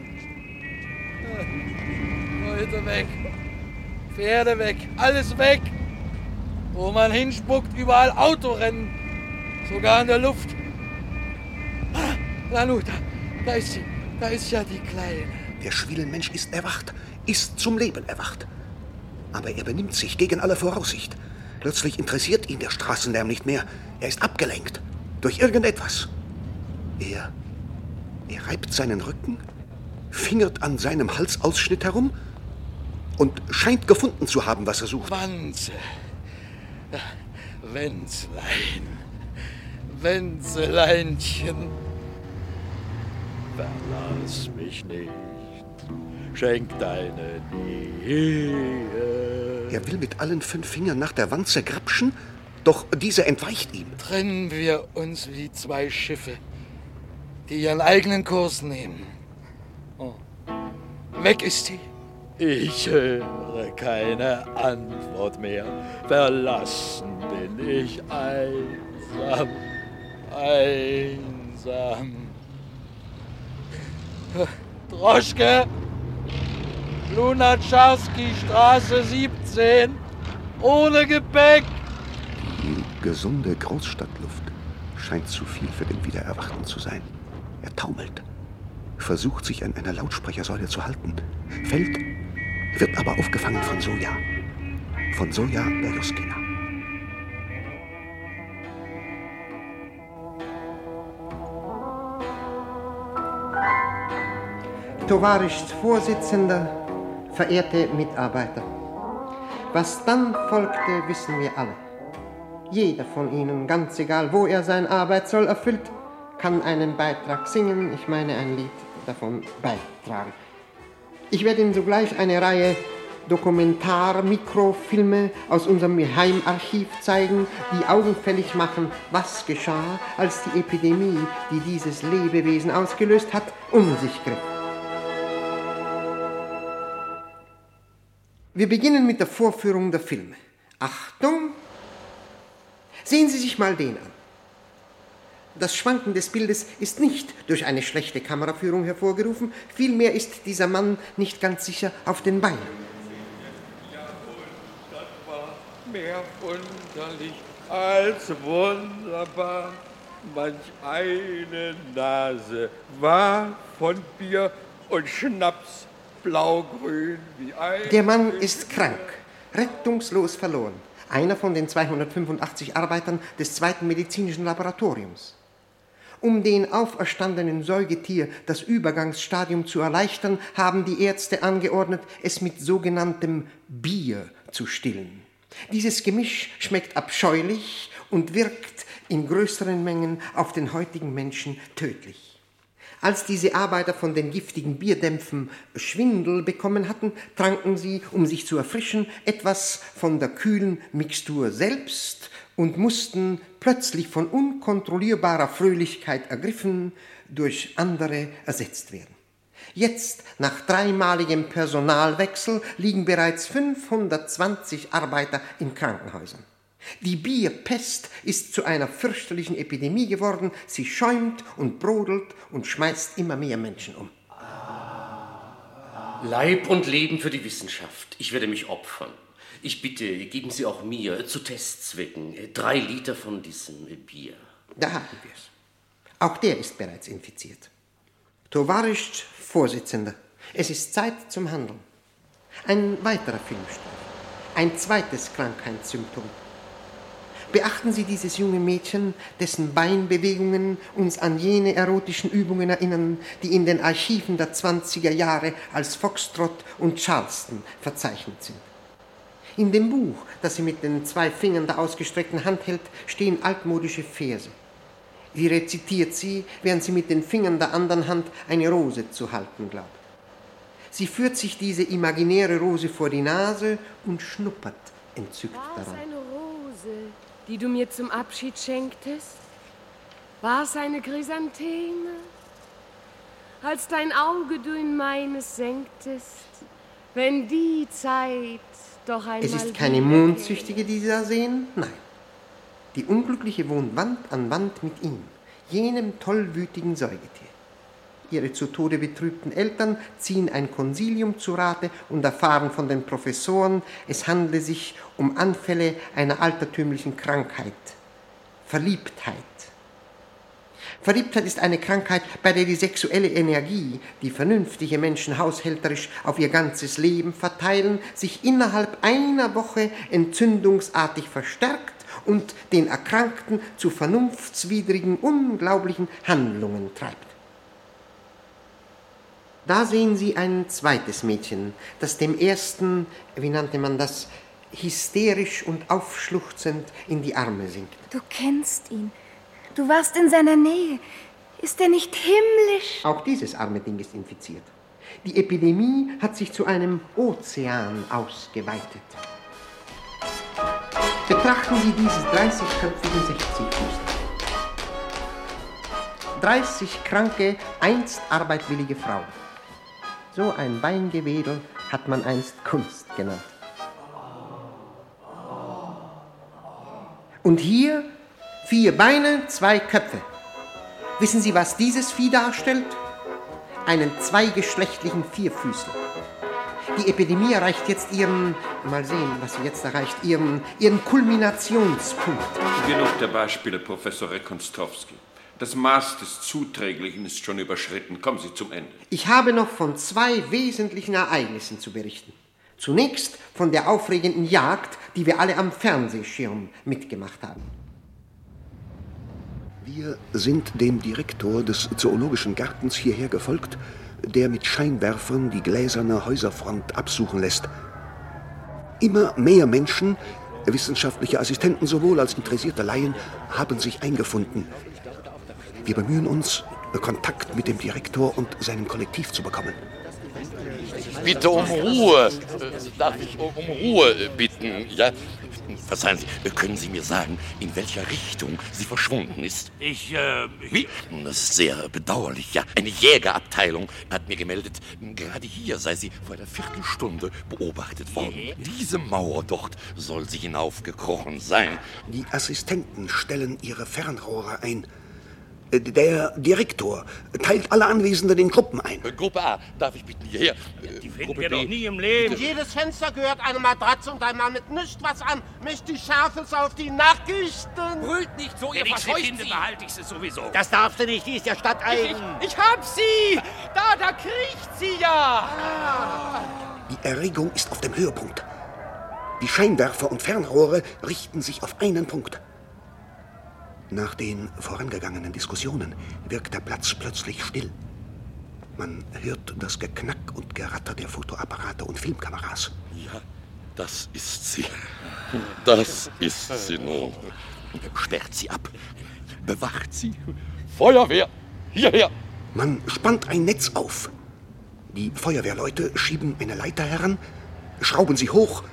Leute weg. Pferde weg. Alles weg. Wo man hinspuckt, überall Autorennen. Sogar in der Luft. Ah, Lanu, da, da ist sie. Da ist ja die Kleine. Der Schwielenmensch ist erwacht, ist zum Leben erwacht. Aber er benimmt sich gegen alle Voraussicht. Plötzlich interessiert ihn der Straßenlärm nicht mehr. Er ist abgelenkt. Durch irgendetwas. Er. Er reibt seinen Rücken, fingert an seinem Halsausschnitt herum und scheint gefunden zu haben, was er sucht. Wanze. Wenzlein. Wenzeleinchen. Verlass mich nicht. Schenk deine Nähe. Er will mit allen fünf Fingern nach der Wanze grapschen, doch diese entweicht ihm. Trennen wir uns wie zwei Schiffe, die ihren eigenen Kurs nehmen. Oh. Weg ist sie. Ich höre keine Antwort mehr. Verlassen bin ich einsam, einsam. Droschke, Lunatscharski Straße 17, ohne Gepäck. Die gesunde Großstadtluft scheint zu viel für den Wiedererwachten zu sein. Er taumelt, versucht sich an einer Lautsprechersäule zu halten, fällt, wird aber aufgefangen von Soja. Von Soja Berjuskina. Tovarisch Vorsitzender, verehrte Mitarbeiter. Was dann folgte, wissen wir alle. Jeder von Ihnen, ganz egal, wo er sein Arbeitssoll erfüllt, kann einen Beitrag singen, ich meine ein Lied davon beitragen. Ich werde Ihnen sogleich eine Reihe Dokumentar-Mikrofilme aus unserem Geheimarchiv zeigen, die augenfällig machen, was geschah, als die Epidemie, die dieses Lebewesen ausgelöst hat, um sich griff. Wir beginnen mit der Vorführung der Filme. Achtung! Sehen Sie sich mal den an. Das Schwanken des Bildes ist nicht durch eine schlechte Kameraführung hervorgerufen, vielmehr ist dieser Mann nicht ganz sicher auf den Beinen. Mehr wunderlich als wunderbar. Manch eine Nase war von Bier und Schnaps blaugrün wie ein. Der Mann ist krank, rettungslos verloren. Einer von den 285 Arbeitern des zweiten medizinischen Laboratoriums. Um den auferstandenen Säugetier das Übergangsstadium zu erleichtern, haben die Ärzte angeordnet, es mit sogenanntem Bier zu stillen. Dieses Gemisch schmeckt abscheulich und wirkt in größeren Mengen auf den heutigen Menschen tödlich. Als diese Arbeiter von den giftigen Bierdämpfen Schwindel bekommen hatten, tranken sie, um sich zu erfrischen, etwas von der kühlen Mixtur selbst und mussten plötzlich von unkontrollierbarer Fröhlichkeit ergriffen durch andere ersetzt werden. Jetzt, nach dreimaligem Personalwechsel, liegen bereits 520 Arbeiter in Krankenhäusern. Die Bierpest ist zu einer fürchterlichen Epidemie geworden. Sie schäumt und brodelt und schmeißt immer mehr Menschen um. Leib und Leben für die Wissenschaft. Ich werde mich opfern. Ich bitte, geben Sie auch mir zu Testzwecken drei Liter von diesem Bier. Da haben wir es. Auch der ist bereits infiziert. Tovarisch Vorsitzender, es ist Zeit zum Handeln. Ein weiterer Filmstreif. Ein zweites Krankheitssymptom. Beachten Sie dieses junge Mädchen, dessen Beinbewegungen uns an jene erotischen Übungen erinnern, die in den Archiven der 20er Jahre als Foxtrot und Charleston verzeichnet sind. In dem Buch, das sie mit den zwei Fingern der ausgestreckten Hand hält, stehen altmodische Verse. Sie rezitiert sie, während sie mit den Fingern der anderen Hand eine Rose zu halten glaubt. Sie führt sich diese imaginäre Rose vor die Nase und schnuppert entzückt War es daran. eine Rose, die du mir zum Abschied schenktest? War es eine Chrysantheme? Als dein Auge du in meines senktest, wenn die Zeit Es ist keine. Mondsüchtige, die Sie da sehen? Nein. Die Unglückliche wohnt Wand an Wand mit ihm, jenem tollwütigen Säugetier. Ihre zu Tode betrübten Eltern ziehen ein Konsilium zu Rate und erfahren von den Professoren, es handle sich um Anfälle einer altertümlichen Krankheit. Verliebtheit. Verliebtheit ist eine Krankheit, bei der die sexuelle Energie, die vernünftige Menschen haushälterisch auf ihr ganzes Leben verteilen, sich innerhalb einer Woche entzündungsartig verstärkt und den Erkrankten zu vernunftswidrigen, unglaublichen Handlungen treibt. Da sehen Sie ein zweites Mädchen, das dem ersten, wie nannte man das, hysterisch und aufschluchzend in die Arme sinkt. Du kennst ihn. Du warst in seiner Nähe. Ist er nicht himmlisch? Auch dieses arme Ding ist infiziert. Die Epidemie hat sich zu einem Ozean ausgeweitet. Betrachten Sie dieses 30-köpfigen 60-Fuß. 30 kranke, einst arbeitwillige Frauen. So ein Beingewedel hat man einst Kunst genannt. Und hier vier Beine, zwei Köpfe. Wissen Sie, was dieses Vieh darstellt? Einen zweigeschlechtlichen Vierfüßler. Die Epidemie erreicht jetzt ihren, mal sehen, was sie jetzt erreicht, ihren, ihren Kulminationspunkt. Genug der Beispiele, Professor Rekonstrowski. Das Maß des Zuträglichen ist schon überschritten. Kommen Sie zum Ende. Ich habe noch von zwei wesentlichen Ereignissen zu berichten. Zunächst von der aufregenden Jagd, die wir alle am Fernsehschirm mitgemacht haben. Wir sind dem Direktor des Zoologischen Gartens hierher gefolgt, der mit Scheinwerfern die gläserne Häuserfront absuchen lässt. Immer mehr Menschen, wissenschaftliche Assistenten sowohl als interessierte Laien, haben sich eingefunden. Wir bemühen uns, Kontakt mit dem Direktor und seinem Kollektiv zu bekommen. Bitte um Ruhe. Darf ich um Ruhe bitten? Ja? Verzeihen Sie, können Sie mir sagen, in welcher Richtung sie verschwunden ist? Ich, äh. Wie? Das ist sehr bedauerlich, ja. Eine Jägerabteilung hat mir gemeldet, gerade hier sei sie vor einer Viertelstunde beobachtet worden. Diese Mauer dort soll sie hinaufgekrochen sein. Die Assistenten stellen ihre Fernrohre ein. Äh, Der Direktor teilt alle Anwesenden in Gruppen ein. Gruppe A, darf ich bitten hierher? Die finden wir doch nie im Leben. Jedes Fenster gehört eine Matratze und ein Mann mit nichts was an. Mischt die Scharfes auf die Nachrichten. Brüllt nicht so, ihr Wenn ich sie verscheucht finde, sie. behalte ich sie sowieso. Das darfst du nicht, die ist ja stadteigen. Ich, ich hab sie! Da, da kriecht sie ja! Die Erregung ist auf dem Höhepunkt. Die Scheinwerfer und Fernrohre richten sich auf einen Punkt. Nach den vorangegangenen Diskussionen wirkt der Platz plötzlich still. Man hört das Geknack und Geratter der Fotoapparate und Filmkameras. Ja, das ist sie. Das ist sie nun. Sperrt sie ab. Bewacht sie. Feuerwehr! Hierher! Man spannt ein Netz auf. Die Feuerwehrleute schieben eine Leiter heran, schrauben sie hoch,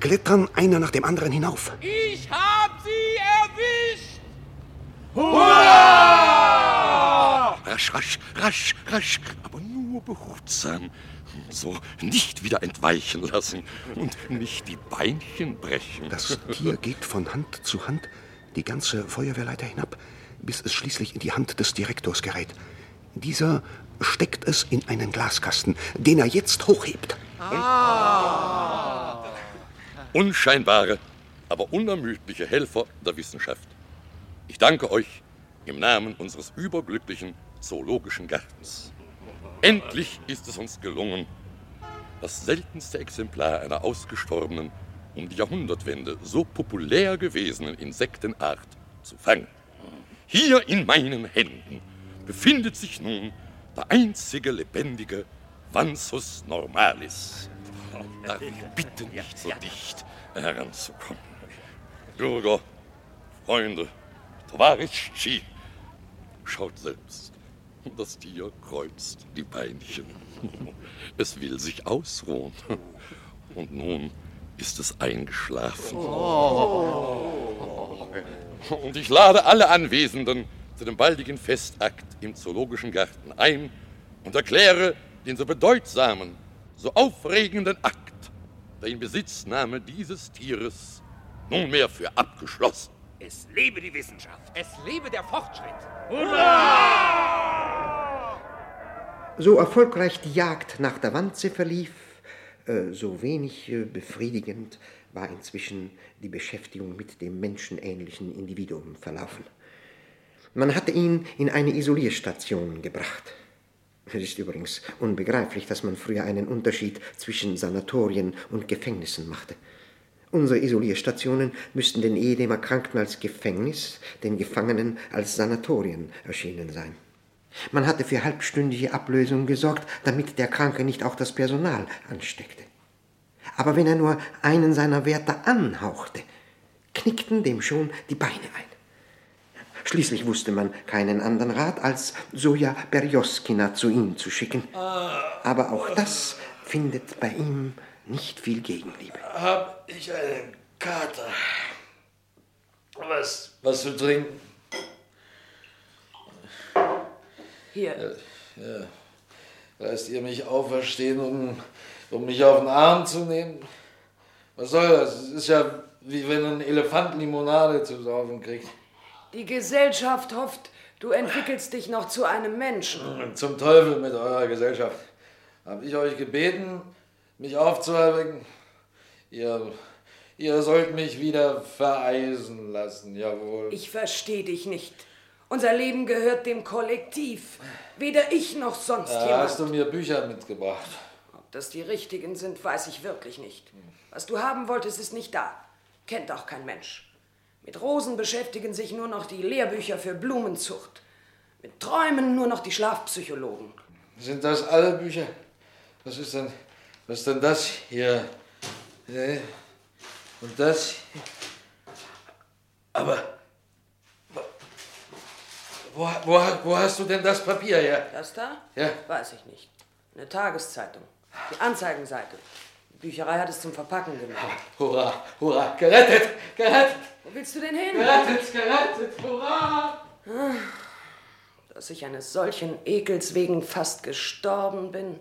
klettern einer nach dem anderen hinauf. Ich hab sie erwischt! Rasch, rasch, rasch, rasch, aber nur behutsam. So nicht wieder entweichen lassen und nicht die Beinchen brechen. Das Tier geht von Hand zu Hand die ganze Feuerwehrleiter hinab, bis es schließlich in die Hand des Direktors gerät. Dieser steckt es in einen Glaskasten, den er jetzt hochhebt. Unscheinbare, aber unermüdliche Helfer der Wissenschaft. Ich danke euch im Namen unseres überglücklichen Zoologischen Gartens. Endlich ist es uns gelungen, das seltenste Exemplar einer ausgestorbenen, um die Jahrhundertwende so populär gewesenen Insektenart zu fangen. Hier in meinen Händen befindet sich nun der einzige lebendige Vansus normalis. Darf ich bitte nicht so dicht heranzukommen. Bürger, Freunde, Tovarischi, schaut selbst. Das Tier kreuzt die Beinchen. Es will sich ausruhen. Und nun ist es eingeschlafen. Und ich lade alle Anwesenden zu dem baldigen Festakt im Zoologischen Garten ein und erkläre den so bedeutsamen, so aufregenden Akt der Inbesitznahme dieses Tieres nunmehr für abgeschlossen. Es lebe die Wissenschaft! Es lebe der Fortschritt! So erfolgreich die Jagd nach der Wanze verlief, äh, so wenig äh, befriedigend war inzwischen die Beschäftigung mit dem menschenähnlichen Individuum verlaufen. Man hatte ihn in eine Isolierstation gebracht. Es ist übrigens unbegreiflich, dass man früher einen Unterschied zwischen Sanatorien und Gefängnissen machte. Unsere Isolierstationen müssten den ehedem Erkrankten als Gefängnis, den Gefangenen als Sanatorien erschienen sein. Man hatte für halbstündige Ablösung gesorgt, damit der Kranke nicht auch das Personal ansteckte. Aber wenn er nur einen seiner Wärter anhauchte, knickten dem schon die Beine ein. Schließlich wusste man keinen anderen Rat, als Soja Berjoskina zu ihm zu schicken. Aber auch das findet bei ihm nicht viel Gegenliebe. Hab ich einen Kater. Was, was zu trinken? Hier, Ja. Lasst ihr mich auferstehen, um, um mich auf den Arm zu nehmen? Was soll das? Es ist ja wie wenn ein Elefant Limonade zu saufen kriegt. Die Gesellschaft hofft, du entwickelst dich noch zu einem Menschen. Zum Teufel mit eurer Gesellschaft. Hab ich euch gebeten, mich aufzuerwecken? Ihr, ihr sollt mich wieder vereisen lassen, jawohl. Ich verstehe dich nicht. Unser Leben gehört dem Kollektiv. Weder ich noch sonst Da jemand. hast du mir Bücher mitgebracht. Ob das die richtigen sind, weiß ich wirklich nicht. Was du haben wolltest, ist nicht da. Kennt auch kein Mensch. Mit Rosen beschäftigen sich nur noch die Lehrbücher für Blumenzucht. Mit Träumen nur noch die Schlafpsychologen. Sind das alle Bücher? Was ist denn, was ist denn das hier? Und das? Aber wo, wo, wo hast du denn das Papier her? Das da? Ja. Weiß ich nicht. Eine Tageszeitung. Die Anzeigenseite. Die Bücherei hat es zum Verpacken gemacht. Hurra, hurra, gerettet, gerettet, Wo willst du denn hin? gerettet, gerettet, hurra! Dass ich eines solchen Ekels wegen fast gestorben bin.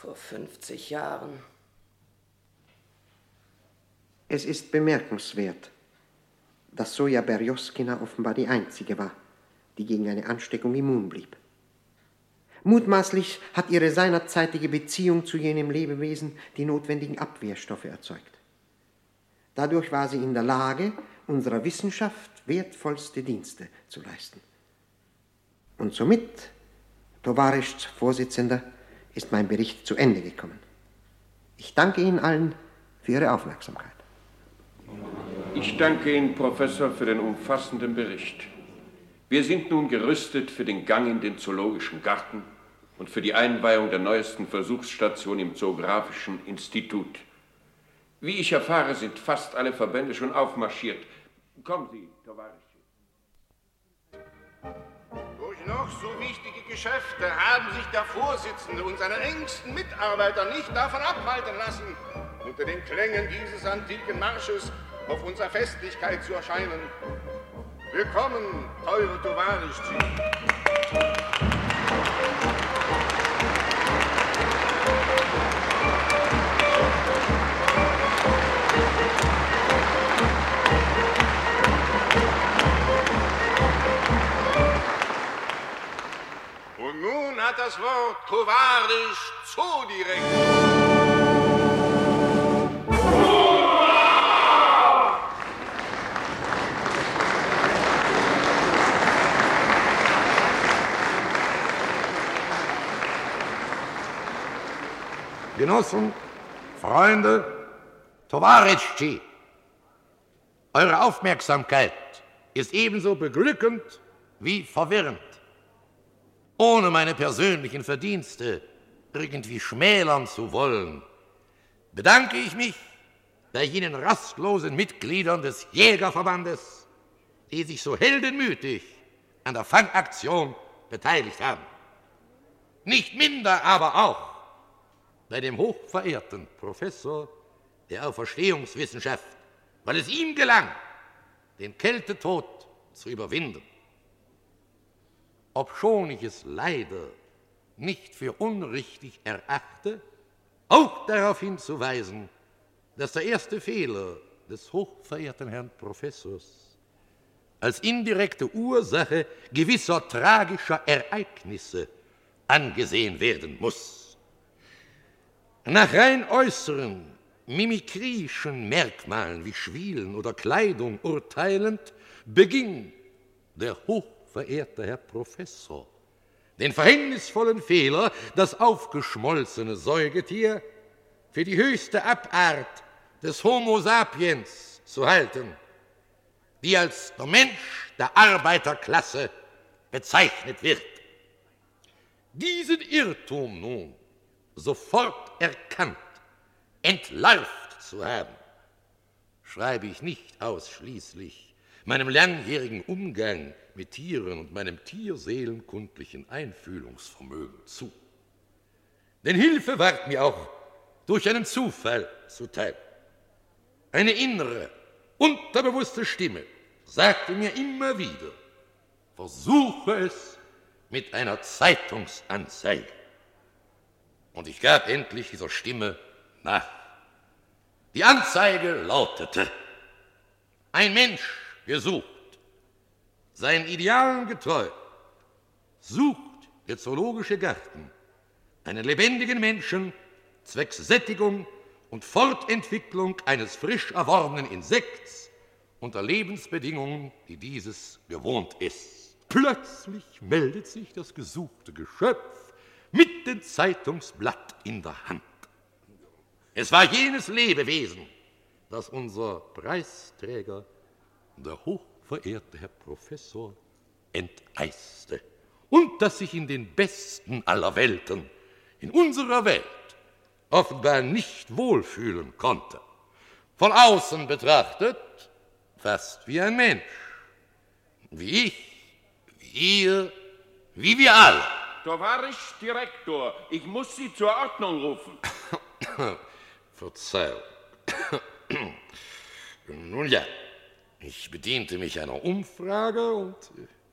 Vor 50 Jahren. Es ist bemerkenswert, dass Soja Berjoskina offenbar die einzige war, die gegen eine Ansteckung immun blieb. Mutmaßlich hat ihre seinerzeitige Beziehung zu jenem Lebewesen die notwendigen Abwehrstoffe erzeugt. Dadurch war sie in der Lage, unserer Wissenschaft wertvollste Dienste zu leisten. Und somit, Tovarisch Vorsitzender, ist mein Bericht zu Ende gekommen. Ich danke Ihnen allen für Ihre Aufmerksamkeit. Ich danke Ihnen, Professor, für den umfassenden Bericht. Wir sind nun gerüstet für den Gang in den Zoologischen Garten und für die Einweihung der neuesten Versuchsstation im Zoografischen Institut. Wie ich erfahre, sind fast alle Verbände schon aufmarschiert. Kommen Sie, Tovarisch. Noch so wichtige Geschäfte haben sich der Vorsitzende und seine engsten Mitarbeiter nicht davon abhalten lassen, unter den Klängen dieses antiken Marsches auf unserer Festlichkeit zu erscheinen. Willkommen, teure Tovarischci. Das Wort Tovarisch Zoodirektor. Genossen, Freunde, Tovarischi, eure Aufmerksamkeit ist ebenso beglückend wie verwirrend. Ohne meine persönlichen Verdienste irgendwie schmälern zu wollen, bedanke ich mich bei jenen rastlosen Mitgliedern des Jägerverbandes, die sich so heldenmütig an der Fangaktion beteiligt haben. Nicht minder aber auch bei dem hochverehrten Professor der Auferstehungswissenschaft, weil es ihm gelang, den Kältetod zu überwinden. Obschon ich es leider nicht für unrichtig erachte, auch darauf hinzuweisen, dass der erste Fehler des hochverehrten Herrn Professors als indirekte Ursache gewisser tragischer Ereignisse angesehen werden muss. Nach rein äußeren, mimikrischen Merkmalen wie Schwielen oder Kleidung urteilend, beging der hochverehrte Herr Professor den verhängnisvollen Fehler, das aufgeschmolzene Säugetier für die höchste Abart des Homo sapiens zu halten, die als der Mensch der Arbeiterklasse bezeichnet wird. Diesen Irrtum nun sofort erkannt, entlarvt zu haben, schreibe ich nicht ausschließlich meinem langjährigen Umgang mit Tieren und meinem tierseelenkundlichen Einfühlungsvermögen zu. Denn Hilfe ward mir auch durch einen Zufall zuteil. Eine innere, unterbewusste Stimme sagte mir immer wieder, versuche es mit einer Zeitungsanzeige. und ich gab endlich dieser Stimme nach. Die Anzeige lautete, ein Mensch gesucht, seinen Idealen getreu, sucht der Zoologische Garten einen lebendigen Menschen zwecks Sättigung und Fortentwicklung eines frisch erworbenen Insekts unter Lebensbedingungen, die dieses gewohnt ist. Plötzlich meldet sich das gesuchte Geschöpf mit dem Zeitungsblatt in der Hand. Es war jenes Lebewesen, das unser Preisträger, der hochverehrte Herr Professor, enteiste und das sich in den besten aller Welten, in unserer Welt, offenbar nicht wohlfühlen konnte. Von außen betrachtet fast wie ein Mensch, wie ich, wie ihr, wie wir alle. Tovarisch Direktor, ich muss Sie zur Ordnung rufen. Verzeihung. Nun ja, ich bediente mich einer Umfrage und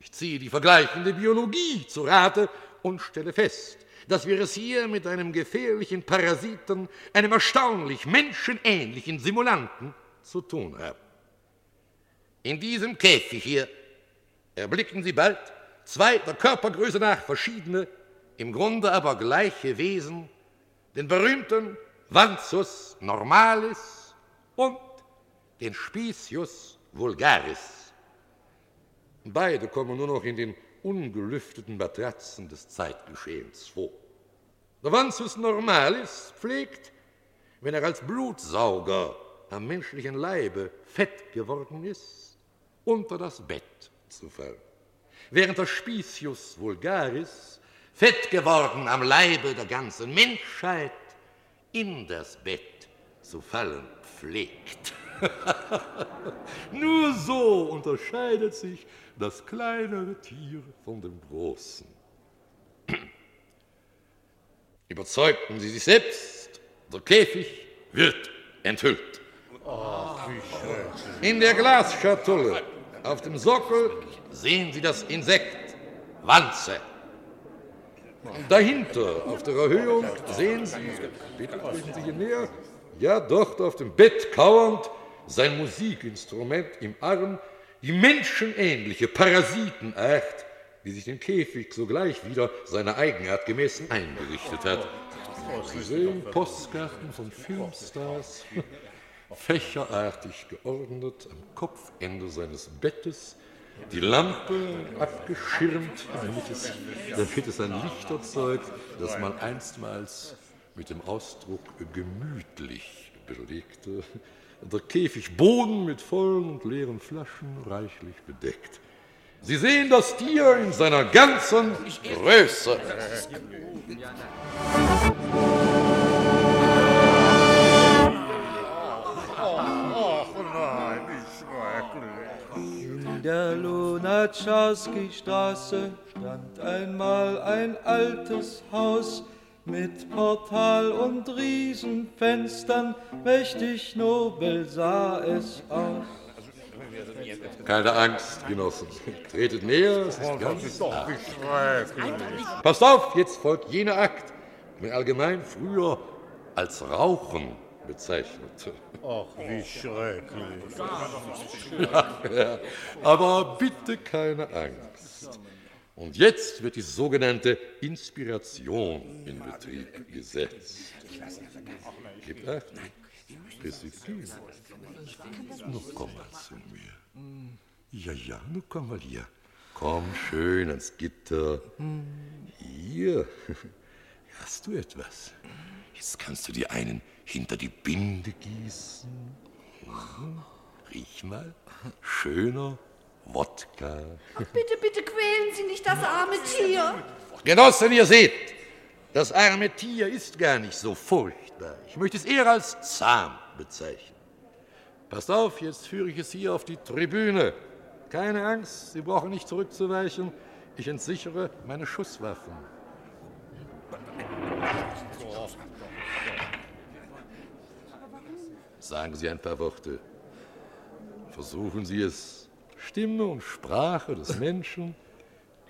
ich ziehe die vergleichende Biologie zu Rate und stelle fest, dass wir es hier mit einem gefährlichen Parasiten, einem erstaunlich menschenähnlichen Simulanten zu tun haben. In diesem Käfig hier erblicken Sie bald zwei der Körpergröße nach verschiedene, im Grunde aber gleiche Wesen, den berühmten Vanzus normalis und den Specius vulgaris. Beide kommen nur noch in den ungelüfteten Matratzen des Zeitgeschehens vor. Der Vanzus normalis pflegt, wenn er als Blutsauger am menschlichen Leibe fett geworden ist, unter das Bett zu fallen. Während der Specius vulgaris, fett geworden am Leibe der ganzen Menschheit, in das Bett zu fallen pflegt. Nur so unterscheidet sich das kleinere Tier von dem großen. Überzeugten Sie sich selbst, der Käfig wird enthüllt. In der Glasschatulle auf dem Sockel sehen Sie das Insekt Wanze. Dahinter auf der Erhöhung sehen Sie, bitte treten Sie hier näher, ja dort auf dem Bett kauernd, sein Musikinstrument im Arm, die menschenähnliche Parasitenart, die sich den Käfig sogleich wieder seiner Eigenart gemäß eingerichtet hat. Sie sehen Postkarten von Filmstars, fächerartig geordnet am Kopfende seines Bettes, die Lampe abgeschirmt, damit es, damit es ein Licht erzeugt, das man einstmals mit dem Ausdruck gemütlich belegte, der Käfigboden mit vollen und leeren Flaschen reichlich bedeckt. Sie sehen das Tier in seiner ganzen Größe. In der Lunatschowski-Straße stand einmal ein altes Haus mit Portal und Riesenfenstern, mächtig nobel sah es aus. Keine Angst, Genossen. Tretet näher, es ist ganz nah. Passt auf, jetzt folgt jener Akt, den allgemein früher als Rauchen bezeichnete. Ach, wie schrecklich. Ja, ja, aber bitte keine Angst. Und jetzt wird die sogenannte Inspiration in Betrieb gesetzt. Gib acht. Disziplin. Nun komm mal zu mir. Ja, ja, nun komm mal hier. Komm schön ans Gitter. Hier. Hast du etwas? Jetzt kannst du dir einen hinter die Binde gießen. Riech mal. Schöner Wodka. Bitte, bitte quälen Sie nicht das arme Tier. Genossen, ihr seht, das arme Tier ist gar nicht so furchtbar. Ich möchte es eher als zahm bezeichnen. Passt auf, jetzt führe ich es hier auf die Tribüne. Keine Angst, Sie brauchen nicht zurückzuweichen. Ich entsichere meine Schusswaffen. Sagen Sie ein paar Worte. Versuchen Sie es, Stimme und Sprache des Menschen,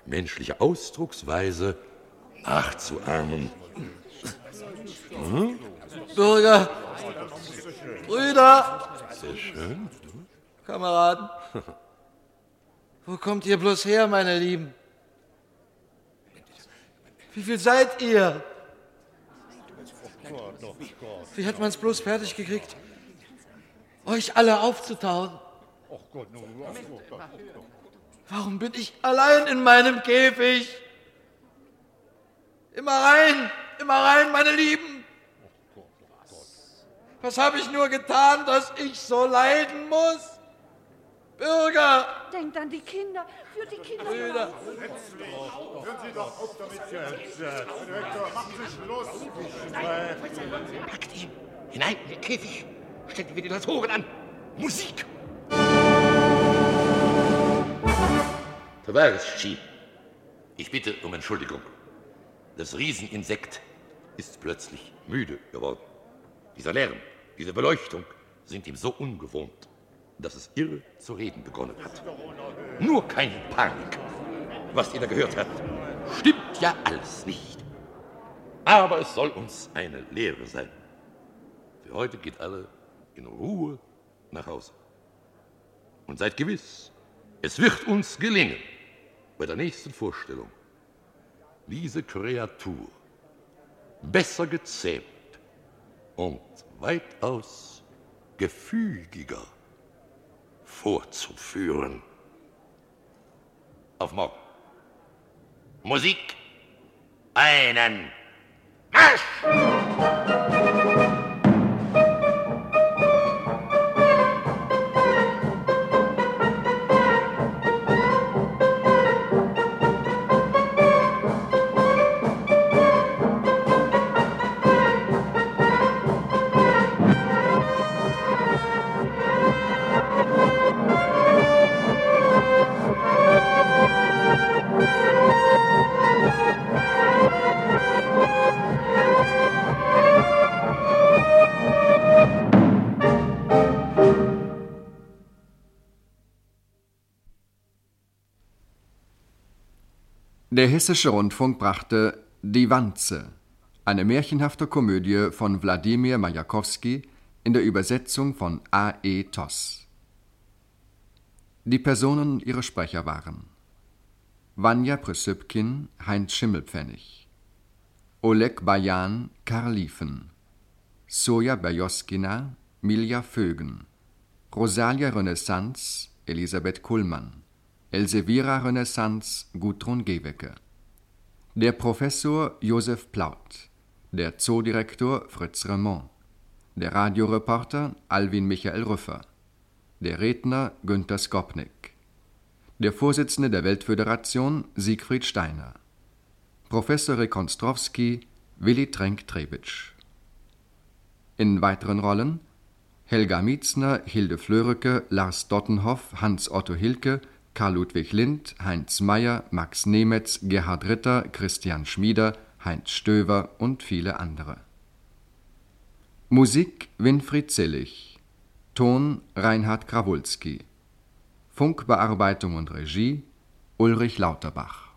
die menschliche Ausdrucksweise nachzuahmen. Hm? Bürger, Brüder, Sehr schön. Kameraden, wo kommt ihr bloß her, meine Lieben? Wie viel seid ihr? Wie hat man es bloß fertig gekriegt, euch alle aufzutauen? Warum bin ich allein in meinem Käfig? Immer rein, immer rein, meine Lieben. Was habe ich nur getan, dass ich so leiden muss? Bürger, Denkt an die Kinder, für die Kinder. Brüder. Hören Sie doch auf damit jetzt. Direktor, machen Sie Schluss. Packt ihn hinein in den Käfig. Stellt die Ventilatoren an. Musik. Tavareschi, ich bitte um Entschuldigung. Das Rieseninsekt ist plötzlich müde geworden. Dieser Lärm, diese Beleuchtung sind ihm so ungewohnt, dass es irre zu reden begonnen hat. Nur keine Panik. Was ihr da gehört habt, stimmt ja alles nicht. Aber es soll uns eine Lehre sein. Für heute geht alle in Ruhe nach Hause. Und seid gewiss, es wird uns gelingen, bei der nächsten Vorstellung diese Kreatur besser gezähmt und weitaus gefügiger vorzuführen. Auf morgen. Musik. Einen Marsch! Der Hessische Rundfunk brachte Die Wanze, eine märchenhafte Komödie von Wladimir Majakowski in der Übersetzung von A. E. Toss. Die Personen und ihre Sprecher waren Vanja Prösüpkin, Heinz Schimmelpfennig, Oleg Bajan, Karl Liefen, Soja Berjoskina, Milja Vögen, Rosalia Renaissance, Elisabeth Kullmann, Elseviera Renaissance, Gudrun Gewecke, der Professor Josef Plaut, der Zoodirektor Fritz Remond, der Radioreporter Alwin Michael Rüffer, der Redner Günter Skopnik, der Vorsitzende der Weltföderation Siegfried Steiner, Professor Rekonstrowski Willi Trenk-Trebitsch. In weiteren Rollen Helga Mietzner, Hilde Flöreke, Lars Dottenhoff, Hans-Otto Hilke, Karl Ludwig Lind, Heinz Meyer, Max Nemetz, Gerhard Ritter, Christian Schmieder, Heinz Stöver und viele andere. Musik Winfried Zillig, Ton Reinhard Krawulski, Funkbearbeitung und Regie Ulrich Lauterbach.